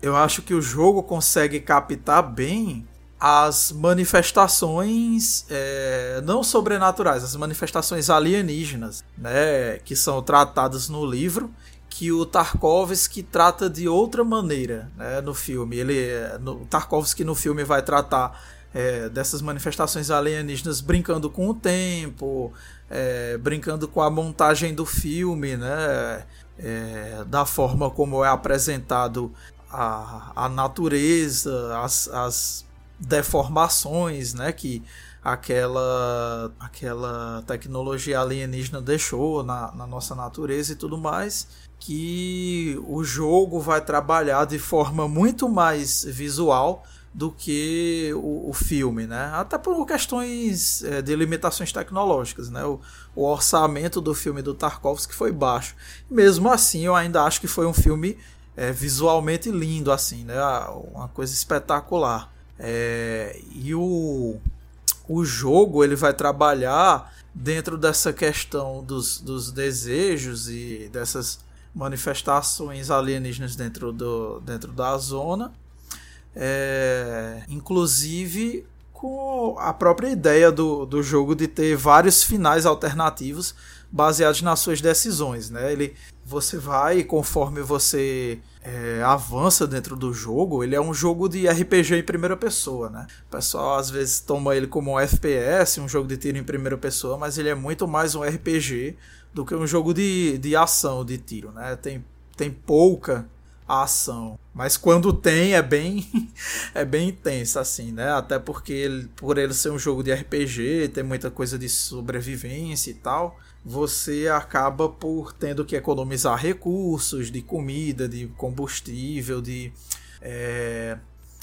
eu acho que o jogo consegue captar bem as manifestações é, não sobrenaturais, as manifestações alienígenas, né, que são tratadas no livro que o Tarkovsky trata de outra maneira né, no filme. Ele, no, Tarkovsky no filme vai tratar é, dessas manifestações alienígenas brincando com o tempo, é, brincando com a montagem do filme, né, é, da forma como é apresentado a, a natureza, as, as deformações né, que aquela, aquela tecnologia alienígena deixou na, na nossa natureza e tudo mais que o jogo vai trabalhar de forma muito mais visual do que o, o filme, né? Até por questões é, de limitações tecnológicas, né? O, o, orçamento do filme do Tarkovsky foi baixo. Mesmo assim, eu ainda acho que foi um filme é, visualmente lindo, assim, né? Uma coisa espetacular. É, e o, o jogo ele vai trabalhar dentro dessa questão dos, dos desejos e dessas manifestações alienígenas dentro, do, dentro da zona. É, inclusive com a própria ideia do, do jogo de ter vários finais alternativos baseados nas suas decisões. Né? Ele, você vai, conforme você é, avança dentro do jogo, ele é um jogo de RPG em primeira pessoa. Né? O pessoal às vezes toma ele como um FPS, um jogo de tiro em primeira pessoa, mas ele é muito mais um RPG do que um jogo de, de ação, de tiro, né? Tem, tem pouca ação, mas quando tem é bem é bem intensa assim, né? Até porque ele, por ele ser um jogo de RPG, tem muita coisa de sobrevivência e tal, você acaba por tendo que economizar recursos de comida, de combustível, de é,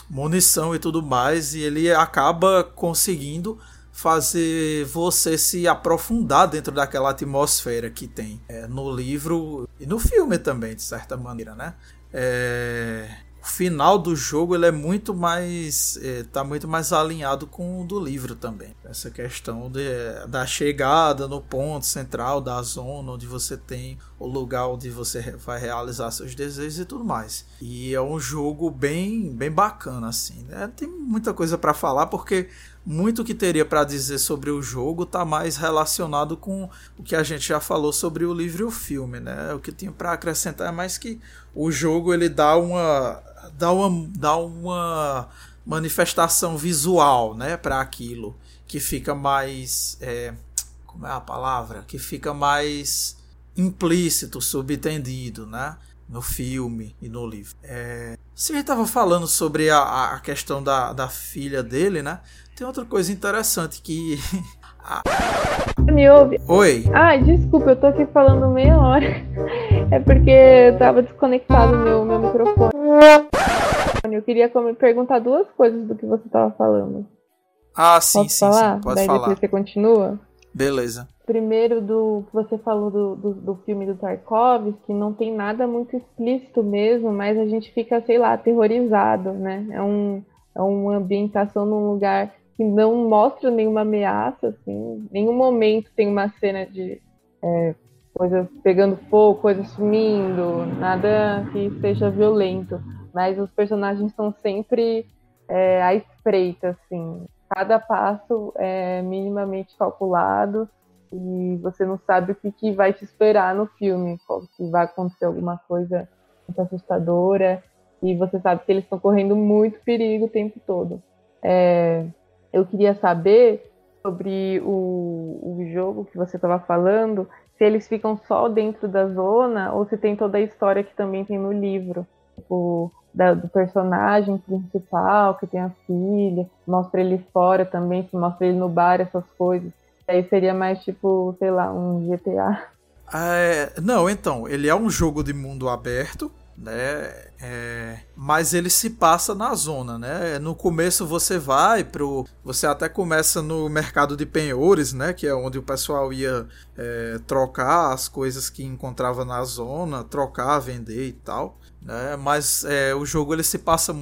munição e tudo mais, e ele acaba conseguindo fazer você se aprofundar dentro daquela atmosfera que tem é, no livro e no filme também, de certa maneira, né? É, o final do jogo ele é muito mais é, tá muito mais alinhado com o do livro também essa questão de, da chegada no ponto central da zona onde você tem o lugar onde você vai realizar seus desejos e tudo mais e é um jogo bem bem bacana assim né? tem muita coisa para falar porque muito que teria para dizer sobre o jogo está mais relacionado com o que a gente já falou sobre o livro e o filme, né? O que tinha para acrescentar é mais que o jogo ele dá uma dá uma, dá uma manifestação visual, né, para aquilo que fica mais é, como é a palavra, que fica mais implícito, subentendido, né? no filme e no livro. É... Você estava falando sobre a, a questão da, da filha dele, né? Tem outra coisa interessante que. Me ouve? Oi. Ah, desculpa, eu tô aqui falando meia hora. É porque eu tava desconectado meu, meu microfone. Eu queria perguntar duas coisas do que você tava falando. Ah, sim, Posso sim, falar? sim. Pode Daí falar. depois você continua? Beleza. Primeiro do que você falou do, do, do filme do Tarkovsky, não tem nada muito explícito mesmo, mas a gente fica, sei lá, aterrorizado, né? É, um, é uma ambientação num lugar que não mostra nenhuma ameaça, assim, nenhum momento tem uma cena de é, coisas pegando fogo, coisas sumindo, nada que seja violento, mas os personagens são sempre é, à espreita, assim, cada passo é minimamente calculado e você não sabe o que, que vai te esperar no filme, se vai acontecer alguma coisa muito assustadora. E você sabe que eles estão correndo muito perigo o tempo todo. É, eu queria saber sobre o, o jogo que você estava falando, se eles ficam só dentro da zona ou se tem toda a história que também tem no livro. Tipo, da, do personagem principal, que tem a filha, mostra ele fora também, mostra ele no bar, essas coisas. Aí seria mais tipo, sei lá, um GTA. É, não, então, ele é um jogo de mundo aberto, né? É, mas ele se passa na zona, né? No começo você vai pro. Você até começa no mercado de penhores, né? Que é onde o pessoal ia é, trocar as coisas que encontrava na zona, trocar, vender e tal. Né? Mas é, o jogo ele se passa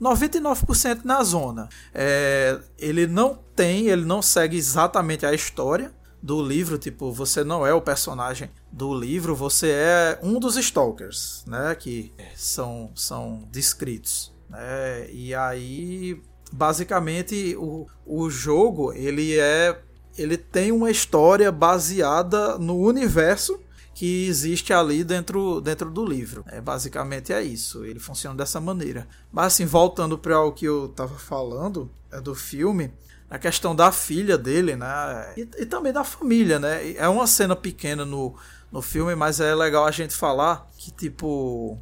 99% na zona. É, ele não tem, ele não segue exatamente a história do livro, tipo, você não é o personagem do livro, você é um dos stalkers, né, que são, são descritos, né, e aí, basicamente, o, o jogo, ele é, ele tem uma história baseada no universo que existe ali dentro, dentro do livro. É, basicamente é isso. Ele funciona dessa maneira. Mas assim, voltando para o que eu estava falando é do filme, a questão da filha dele, né? E, e, também da família, né? É uma cena pequena no, no filme, mas é legal a gente falar que, tipo,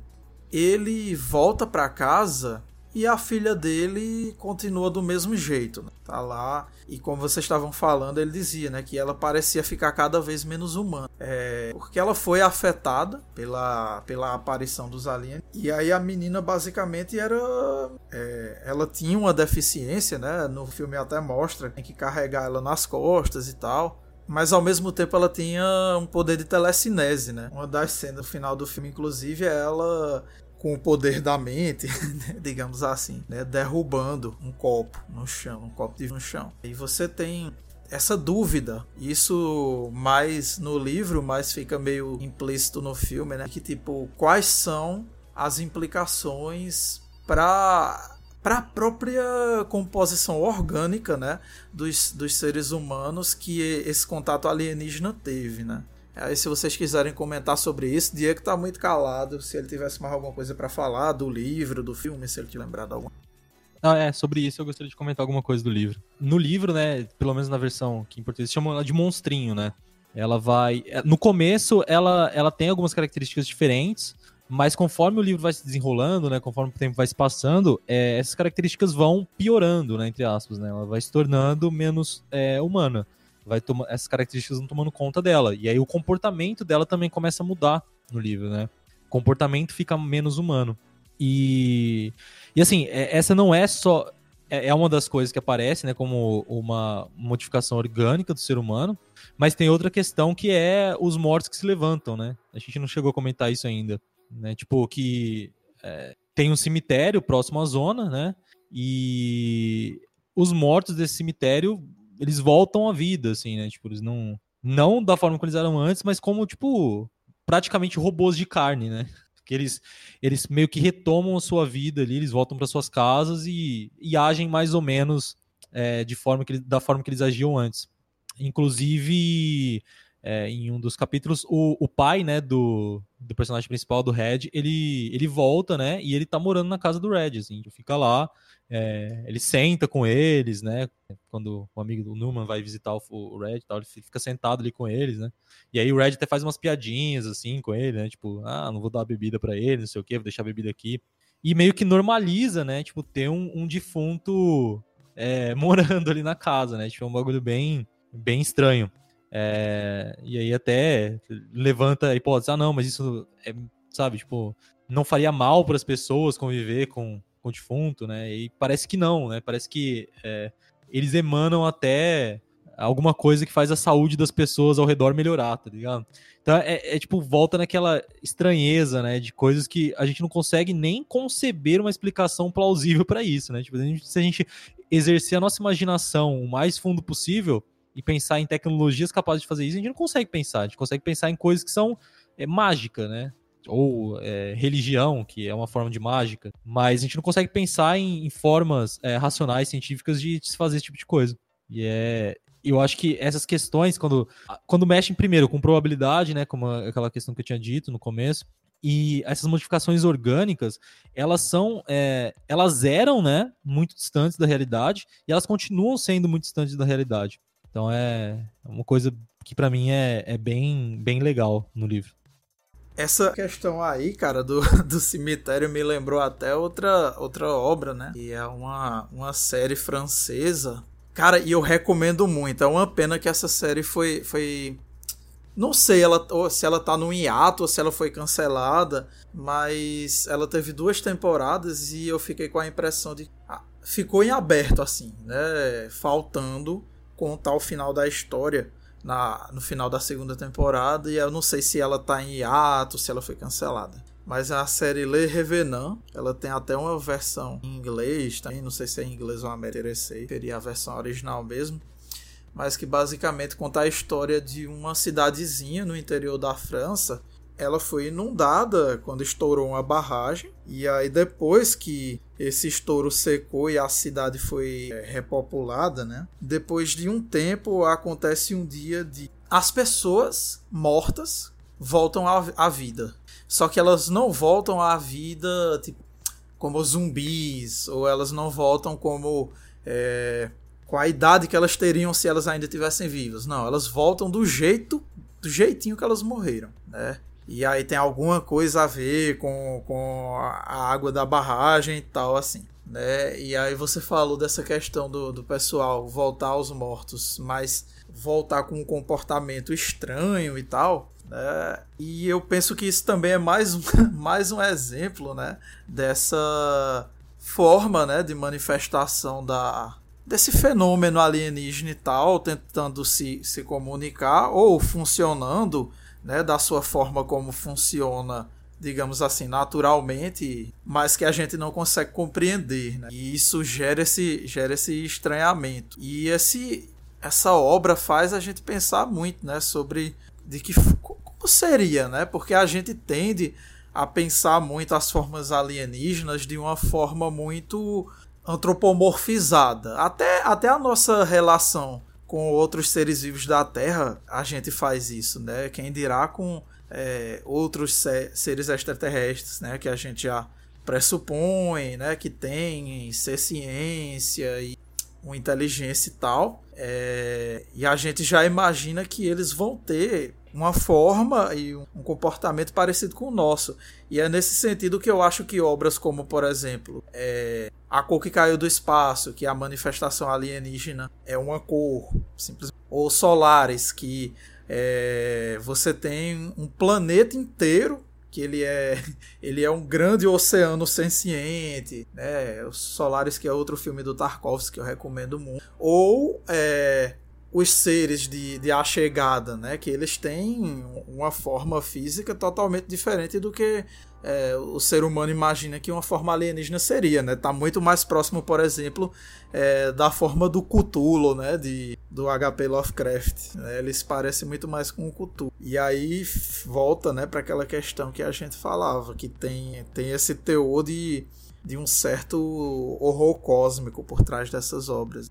ele volta para casa e a filha dele continua do mesmo jeito. Né? Tá lá. E como vocês estavam falando, ele dizia né, que ela parecia ficar cada vez menos humana. É, porque ela foi afetada pela, pela aparição dos aliens. E aí a menina basicamente era. É, ela tinha uma deficiência, né? No filme até mostra, tem que carregar ela nas costas e tal mas ao mesmo tempo ela tinha um poder de telecinese, né? Uma das cenas no final do filme, inclusive, é ela com o poder da mente, né, digamos assim, né, derrubando um copo no chão, um copo de no chão. E você tem essa dúvida, isso mais no livro, mas fica meio implícito no filme, né, que tipo, quais são as implicações para para a própria composição orgânica, né, dos, dos seres humanos que esse contato alienígena teve, né? Aí, se vocês quiserem comentar sobre isso, Diego tá muito calado. Se ele tivesse mais alguma coisa para falar do livro, do filme, se ele te lembrar de alguma. Ah, é, sobre isso eu gostaria de comentar alguma coisa do livro. No livro, né, pelo menos na versão que em português chamam ela de monstrinho, né? Ela vai. É, no começo, ela, ela tem algumas características diferentes, mas conforme o livro vai se desenrolando, né, conforme o tempo vai se passando, é, essas características vão piorando, né, entre aspas, né? Ela vai se tornando menos é, humana vai tomar essas características vão tomando conta dela. E aí o comportamento dela também começa a mudar no livro, né? O comportamento fica menos humano. E, e assim, é, essa não é só. É, é uma das coisas que aparece, né? Como uma modificação orgânica do ser humano. Mas tem outra questão que é os mortos que se levantam, né? A gente não chegou a comentar isso ainda. Né? Tipo, que é, tem um cemitério próximo à zona, né? E os mortos desse cemitério eles voltam à vida, assim, né? Tipo, eles não. Não da forma que eles eram antes, mas como, tipo, praticamente robôs de carne, né? Que eles, eles meio que retomam a sua vida ali, eles voltam para suas casas e, e agem mais ou menos é, de forma que, da forma que eles agiam antes. Inclusive, é, em um dos capítulos, o, o pai, né, do, do personagem principal, do Red, ele, ele volta, né, e ele tá morando na casa do Red, assim, fica lá, é, ele senta com eles, né? Quando o amigo do Newman vai visitar o, o Red tal, ele fica sentado ali com eles, né? E aí o Red até faz umas piadinhas assim com ele, né? Tipo, ah, não vou dar bebida para ele, não sei o que, vou deixar a bebida aqui. E meio que normaliza, né? Tipo, ter um, um defunto é, morando ali na casa, né? Tipo, é um bagulho bem, bem estranho. É, e aí até levanta a hipótese, ah, não, mas isso é, sabe, tipo, não faria mal para as pessoas conviver com com o defunto, né? E parece que não, né? Parece que é, eles emanam até alguma coisa que faz a saúde das pessoas ao redor melhorar, tá ligado? Então é, é, tipo, volta naquela estranheza, né? De coisas que a gente não consegue nem conceber uma explicação plausível para isso, né? Tipo, se a gente exercer a nossa imaginação o mais fundo possível e pensar em tecnologias capazes de fazer isso, a gente não consegue pensar. A gente consegue pensar em coisas que são é, mágica, né? Ou é, religião, que é uma forma de mágica, mas a gente não consegue pensar em, em formas é, racionais, científicas de, se fazer esse tipo de coisa. E é, eu acho que essas questões, quando, quando mexem primeiro com probabilidade, né, como aquela questão que eu tinha dito no começo, e essas modificações orgânicas, elas são, é, elas eram, né, muito distantes da realidade, e elas continuam sendo muito distantes da realidade. Então é uma coisa que para mim é, é bem, bem legal no livro. Essa questão aí, cara, do, do cemitério me lembrou até outra, outra obra, né? E é uma, uma série francesa Cara, e eu recomendo muito. É uma pena que essa série foi. foi... Não sei ela, se ela tá no hiato ou se ela foi cancelada, mas ela teve duas temporadas e eu fiquei com a impressão de. Ah, ficou em aberto, assim, né? Faltando contar o final da história na, no final da segunda temporada. E eu não sei se ela tá em hiato, se ela foi cancelada. Mas a série Le Revenant, ela tem até uma versão em inglês, também não sei se é em inglês ou americano, seria a versão original mesmo. Mas que basicamente conta a história de uma cidadezinha no interior da França. Ela foi inundada quando estourou uma barragem. E aí, depois que esse estouro secou e a cidade foi é, repopulada, né? Depois de um tempo, acontece um dia de as pessoas mortas voltam à vida só que elas não voltam à vida tipo, como zumbis, ou elas não voltam como. É, com a idade que elas teriam se elas ainda estivessem vivas. Não, elas voltam do jeito, do jeitinho que elas morreram, né? E aí tem alguma coisa a ver com, com a água da barragem e tal, assim. Né? E aí você falou dessa questão do, do pessoal voltar aos mortos, mas voltar com um comportamento estranho e tal. Né? E eu penso que isso também é mais um, mais um exemplo né? dessa forma né? de manifestação da, desse fenômeno alienígena e tal, tentando se, se comunicar ou funcionando né? da sua forma como funciona digamos assim, naturalmente, mas que a gente não consegue compreender, né? E isso gera esse, gera esse estranhamento. E esse, essa obra faz a gente pensar muito, né, sobre de que seria, né? Porque a gente tende a pensar muito as formas alienígenas de uma forma muito antropomorfizada. Até, até a nossa relação com outros seres vivos da Terra, a gente faz isso, né? Quem dirá com é, outros seres extraterrestres, né? Que a gente já pressupõe, né? Que tem ser ciência e uma inteligência e tal. É, e a gente já imagina que eles vão ter uma forma e um comportamento parecido com o nosso. E é nesse sentido que eu acho que obras como, por exemplo, é, A Cor que Caiu do Espaço, que é a manifestação alienígena é uma cor, simplesmente, ou Solares, que é, você tem um planeta inteiro que ele é ele é um grande oceano senciente, né? O Solaris que é outro filme do Tarkovsky que eu recomendo muito. Ou é, os seres de, de A Chegada, né? Que eles têm uma forma física totalmente diferente do que é, o ser humano imagina que uma forma alienígena seria, né? Tá muito mais próximo, por exemplo, é, da forma do Cthulhu, né? De, do HP Lovecraft. Né? Eles parecem muito mais com o Cthulhu. E aí volta, né, para aquela questão que a gente falava, que tem, tem esse teor de, de um certo horror cósmico por trás dessas obras.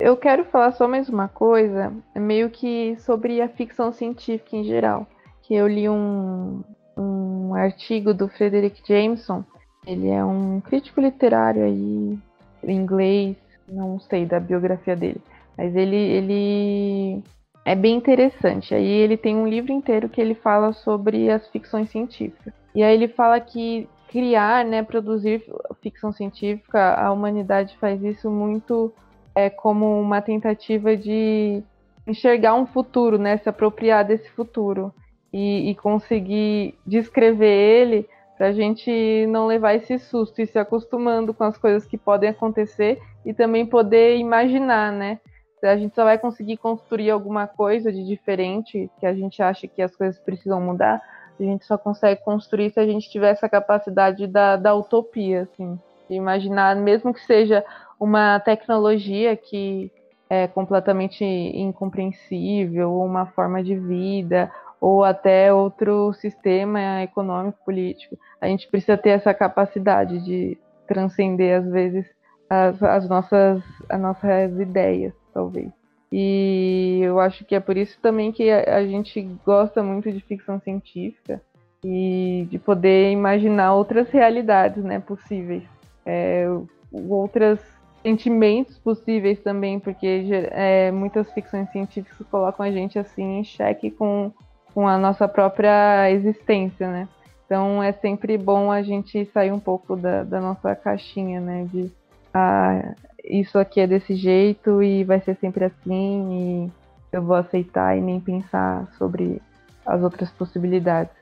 Eu quero falar só mais uma coisa, meio que sobre a ficção científica em geral. Que eu li um, um artigo do Frederick Jameson. Ele é um crítico literário aí, inglês, não sei da biografia dele. Mas ele, ele é bem interessante. Aí ele tem um livro inteiro que ele fala sobre as ficções científicas. E aí ele fala que criar, né, produzir ficção científica, a humanidade faz isso muito é, como uma tentativa de enxergar um futuro, né? Se apropriar desse futuro. e, e conseguir descrever ele para a gente não levar esse susto e se acostumando com as coisas que podem acontecer e também poder imaginar, né? A gente só vai conseguir construir alguma coisa de diferente que a gente acha que as coisas precisam mudar. A gente só consegue construir se a gente tiver essa capacidade da, da utopia, assim, de imaginar, mesmo que seja uma tecnologia que é completamente incompreensível, uma forma de vida, ou até outro sistema econômico, político. A gente precisa ter essa capacidade de transcender, às vezes, as, as, nossas, as nossas ideias, talvez. E eu acho que é por isso também que a, a gente gosta muito de ficção científica e de poder imaginar outras realidades né, possíveis, é, outros sentimentos possíveis também, porque é, muitas ficções científicas colocam a gente assim em xeque com com a nossa própria existência, né? Então é sempre bom a gente sair um pouco da, da nossa caixinha, né? De ah, isso aqui é desse jeito e vai ser sempre assim e eu vou aceitar e nem pensar sobre as outras possibilidades.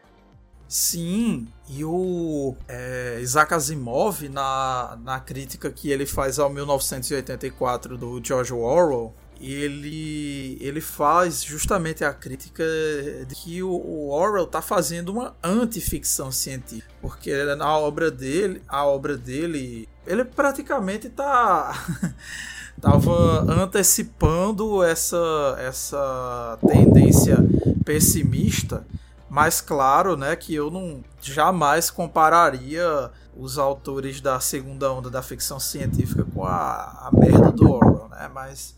Sim, e o é, Isaac Asimov, na, na crítica que ele faz ao 1984 do George Orwell, ele, ele faz justamente a crítica de que o, o Orwell está fazendo uma antificção científica, porque na obra dele, a obra dele, ele praticamente está estava antecipando essa essa tendência pessimista, mas claro, né, que eu não jamais compararia os autores da segunda onda da ficção científica com a, a merda do Orwell, né? Mas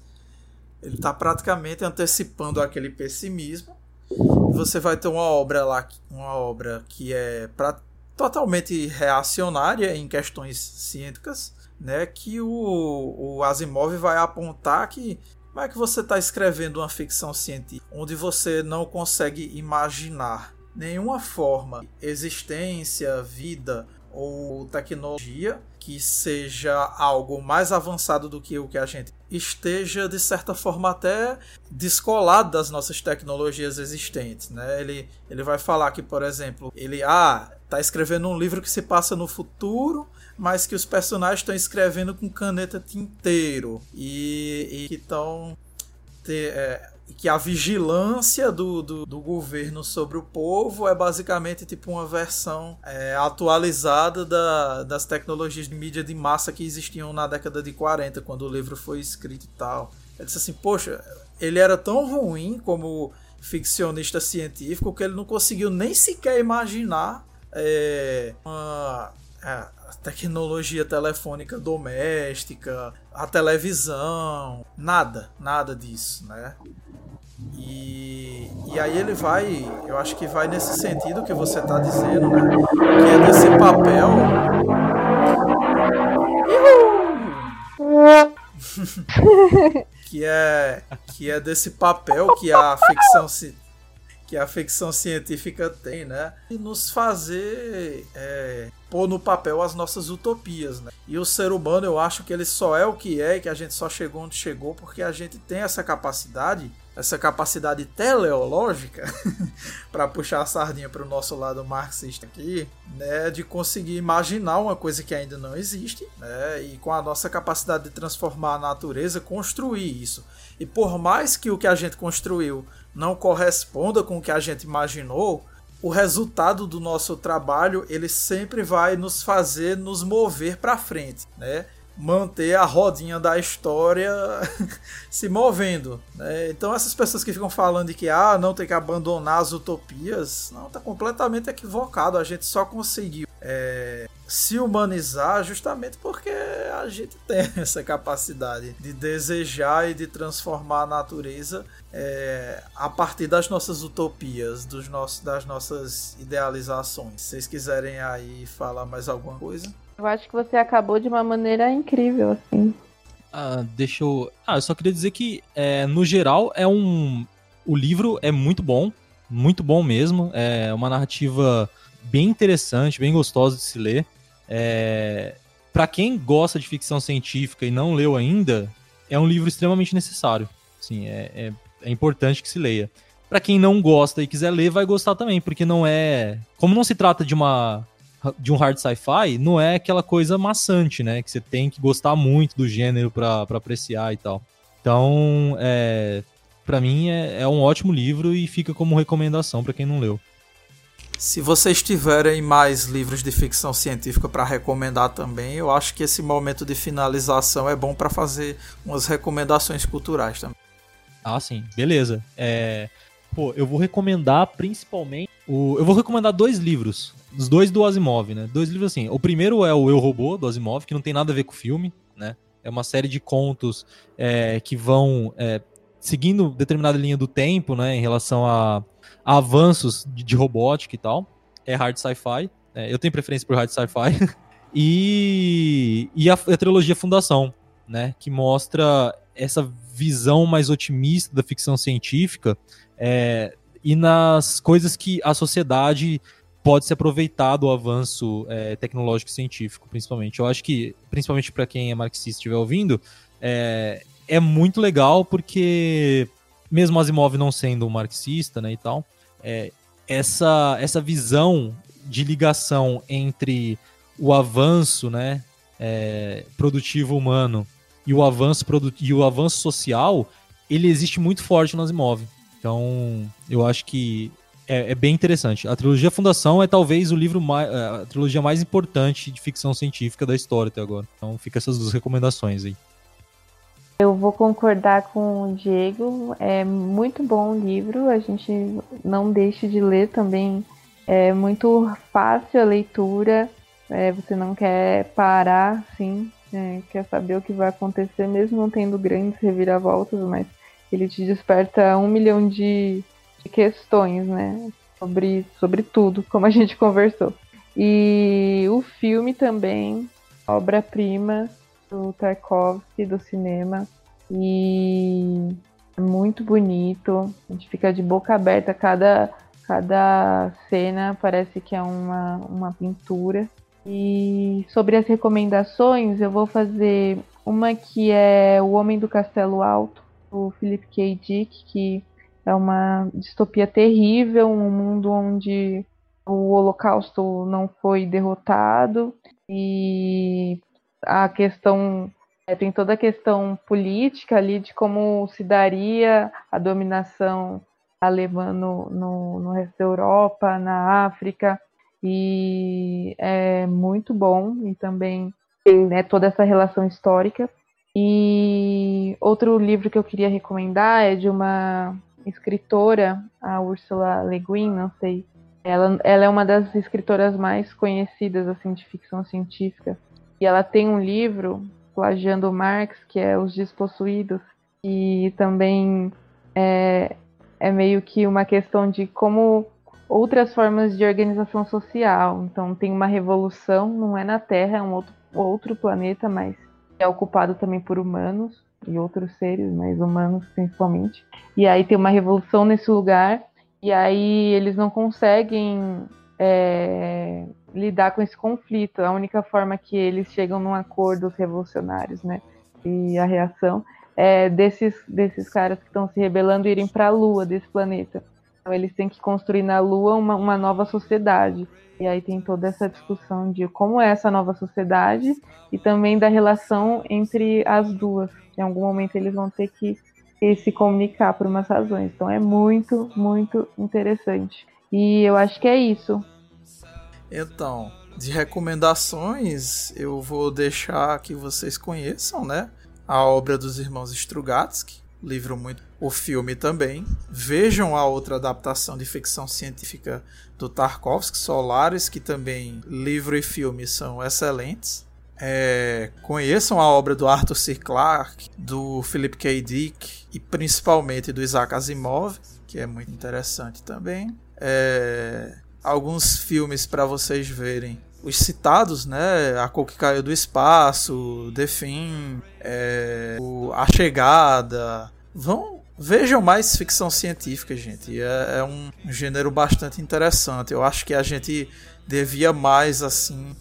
ele está praticamente antecipando aquele pessimismo. Você vai ter uma obra lá, uma obra que é pra, totalmente reacionária em questões científicas, né? Que o, o Asimov vai apontar que como é que você está escrevendo uma ficção científica onde você não consegue imaginar nenhuma forma, existência, vida ou tecnologia que seja algo mais avançado do que o que a gente esteja de certa forma até descolado das nossas tecnologias existentes, né? Ele, ele vai falar que, por exemplo, ele ah, tá escrevendo um livro que se passa no futuro, mas que os personagens estão escrevendo com caneta tinteiro e, e que estão é, que a vigilância do, do, do, governo sobre o povo é basicamente tipo uma versão é, atualizada da, das tecnologias de mídia de massa que existiam na década de 40, quando o livro foi escrito e tal. Ele disse assim, poxa, ele era tão ruim como ficcionista científico que ele não conseguiu nem sequer imaginar é, uma, é, tecnologia telefônica doméstica, a televisão, nada, nada disso, né? E, e aí ele vai, eu acho que vai nesse sentido que você está dizendo, né? Que é desse papel. que é que é desse papel que a ficção se que a ficção científica tem, né? E nos fazer é, pôr no papel as nossas utopias, né? E o ser humano, eu acho que ele só é o que é, e que a gente só chegou onde chegou porque a gente tem essa capacidade essa capacidade teleológica, para puxar a sardinha para o nosso lado marxista aqui, né, de conseguir imaginar uma coisa que ainda não existe, né, e com a nossa capacidade de transformar a natureza, construir isso. E por mais que o que a gente construiu não corresponda com o que a gente imaginou, o resultado do nosso trabalho ele sempre vai nos fazer nos mover para frente, né? manter a rodinha da história se movendo. Né? Então essas pessoas que ficam falando de que ah, não tem que abandonar as utopias, não, tá completamente equivocado. A gente só conseguiu é, se humanizar justamente porque a gente tem essa capacidade de desejar e de transformar a natureza é, a partir das nossas utopias, dos nossos, das nossas idealizações. Se vocês quiserem aí falar mais alguma coisa. Eu acho que você acabou de uma maneira incrível, assim. Ah, deixa eu. Ah, eu só queria dizer que, é, no geral, é um. O livro é muito bom, muito bom mesmo. É uma narrativa bem interessante, bem gostosa de se ler. É... Para quem gosta de ficção científica e não leu ainda, é um livro extremamente necessário. Sim, é, é, é importante que se leia. Para quem não gosta e quiser ler, vai gostar também, porque não é. Como não se trata de uma. De um hard sci-fi, não é aquela coisa maçante, né? Que você tem que gostar muito do gênero para apreciar e tal. Então, é, para mim é, é um ótimo livro e fica como recomendação para quem não leu. Se vocês tiverem mais livros de ficção científica para recomendar também, eu acho que esse momento de finalização é bom para fazer umas recomendações culturais também. Ah, sim, beleza. É, pô, eu vou recomendar principalmente o, eu vou recomendar dois livros, os dois do Asimov, né? Dois livros assim. O primeiro é o Eu Robô do Asimov, que não tem nada a ver com o filme, né? É uma série de contos é, que vão é, seguindo determinada linha do tempo, né, em relação a, avanços de, de, robótica e tal. É hard sci-fi. É, eu tenho preferência por hard sci-fi. e e a, a, trilogia Fundação, né, que mostra essa visão mais otimista da ficção científica é, e nas coisas que a sociedade pode se aproveitar do avanço é, tecnológico e científico, principalmente. Eu acho que, principalmente para quem é marxista e estiver ouvindo, é, é muito legal porque, mesmo Asimov não sendo um marxista né, e tal, é, essa, essa visão de ligação entre o avanço né, é, produtivo humano e o avanço e o avanço social, ele existe muito forte no Asimov. Então, eu acho que é, é, bem interessante. A trilogia Fundação é talvez o livro mais, a trilogia mais importante de ficção científica da história até agora. Então, fica essas duas recomendações aí. Eu vou concordar com o Diego. É muito bom o livro. A gente não deixe de ler também. É muito fácil a leitura. É, você não quer parar, sim. É, quer saber o que vai acontecer, mesmo não tendo grandes reviravoltas, mas ele te desperta um milhão de, de questões, né? Sobre, sobre tudo, como a gente conversou. E o filme também, obra-prima, do Tarkovsky do cinema e é muito bonito. A gente fica de boca aberta cada cada cena parece que é uma, uma pintura. E sobre as recomendações, eu vou fazer uma que é O Homem do Castelo Alto, do Philip K. Dick, que é uma distopia terrível, um mundo onde o Holocausto não foi derrotado e a questão é, tem toda a questão política ali de como se daria a dominação alemã no, no, no resto da Europa, na África, e é muito bom, e também tem né, toda essa relação histórica. E outro livro que eu queria recomendar é de uma escritora, a Ursula Le Guin, não sei. Ela, ela é uma das escritoras mais conhecidas assim de ficção científica. E ela tem um livro plagiando Marx, que é Os Despossuídos, e também é, é meio que uma questão de como outras formas de organização social. Então tem uma revolução, não é na Terra, é um outro, outro planeta, mas é ocupado também por humanos e outros seres, mas humanos principalmente. E aí tem uma revolução nesse lugar, e aí eles não conseguem é, lidar com esse conflito. A única forma que eles chegam num acordo, os revolucionários, né? E a reação é desses, desses caras que estão se rebelando irem para a Lua desse planeta. Então eles têm que construir na Lua uma, uma nova sociedade. E aí tem toda essa discussão de como é essa nova sociedade e também da relação entre as duas. Em algum momento eles vão ter que, se comunicar por umas razões. Então é muito, muito interessante. E eu acho que é isso. Então, de recomendações, eu vou deixar que vocês conheçam, né? A obra dos irmãos Strugatsky, livro muito, o filme também. Vejam a outra adaptação de ficção científica do Tarkovsky, Solaris, que também livro e filme são excelentes. É, conheçam a obra do Arthur C. Clarke, do Philip K. Dick e principalmente do Isaac Asimov, que é muito interessante também é, alguns filmes para vocês verem. Os citados, né? A Cor que Caiu do Espaço, The Fim, é, o, A Chegada. Vão, vejam mais ficção científica, gente. É, é um, gênero bastante interessante. Eu acho que a gente devia mais assim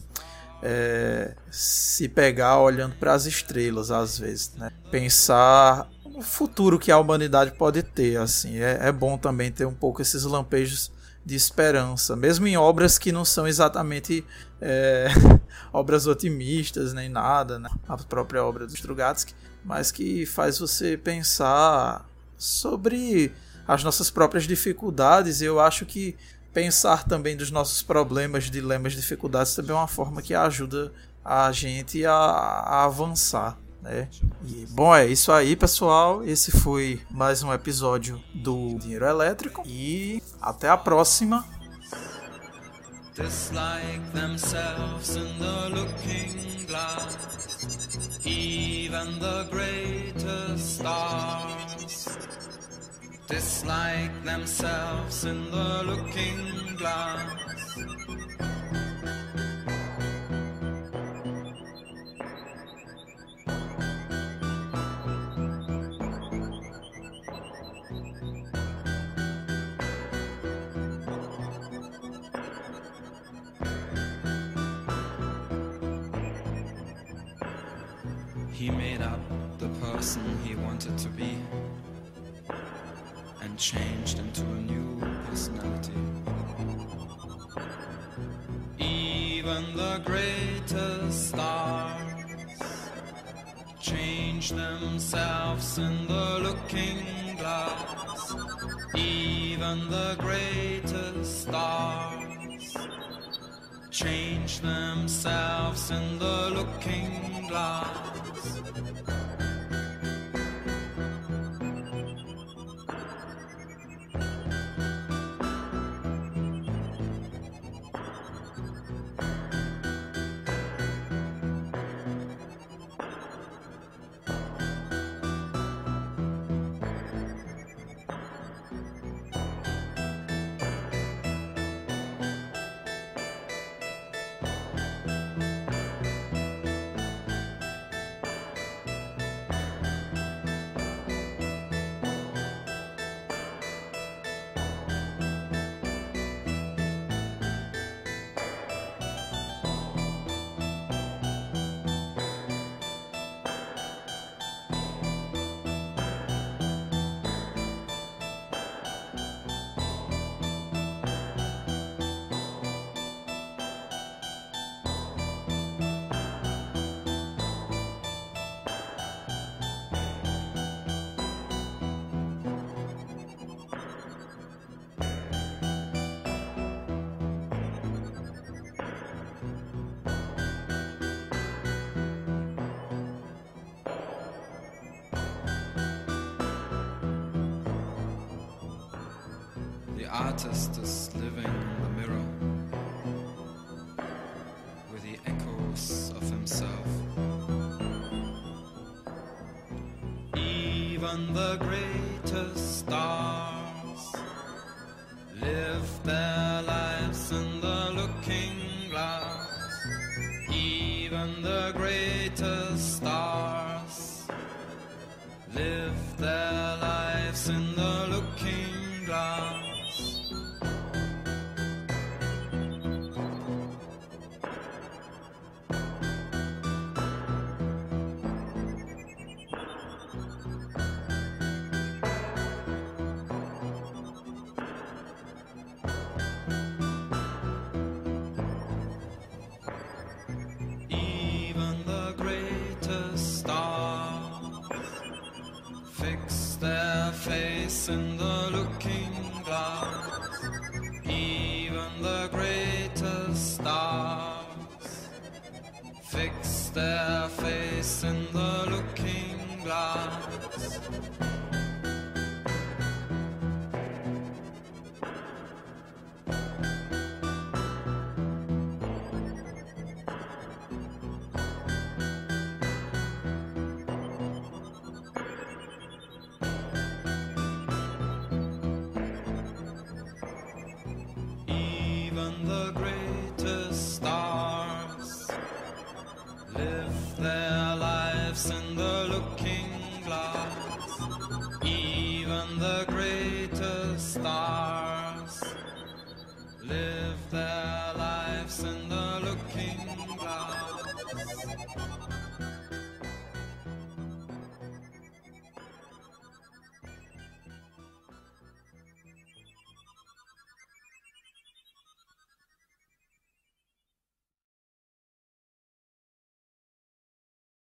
é, se pegar olhando para as estrelas às vezes, né? Pensar no futuro que a humanidade pode ter, assim. É, é bom também ter um pouco esses lampejos de esperança, mesmo em obras que não são exatamente é, obras otimistas nem nada, né? a própria obra do Strugatsky, mas que faz você pensar sobre as nossas próprias dificuldades. Eu acho que pensar também dos nossos problemas, dilemas, dificuldades também é uma forma que ajuda a gente a, a avançar. Né? E, bom, é isso aí, pessoal. Esse foi mais um episódio do Dinheiro Elétrico e até a próxima. Dislike themselves in the looking glass, even the greatest stars. Dislike themselves in the looking glass. Person he wanted to be and changed into a new personality. Even the greatest stars change themselves in the looking glass. Even the greatest stars change themselves in the looking glass. Artist is living in the mirror with the echoes of himself. Even the greatest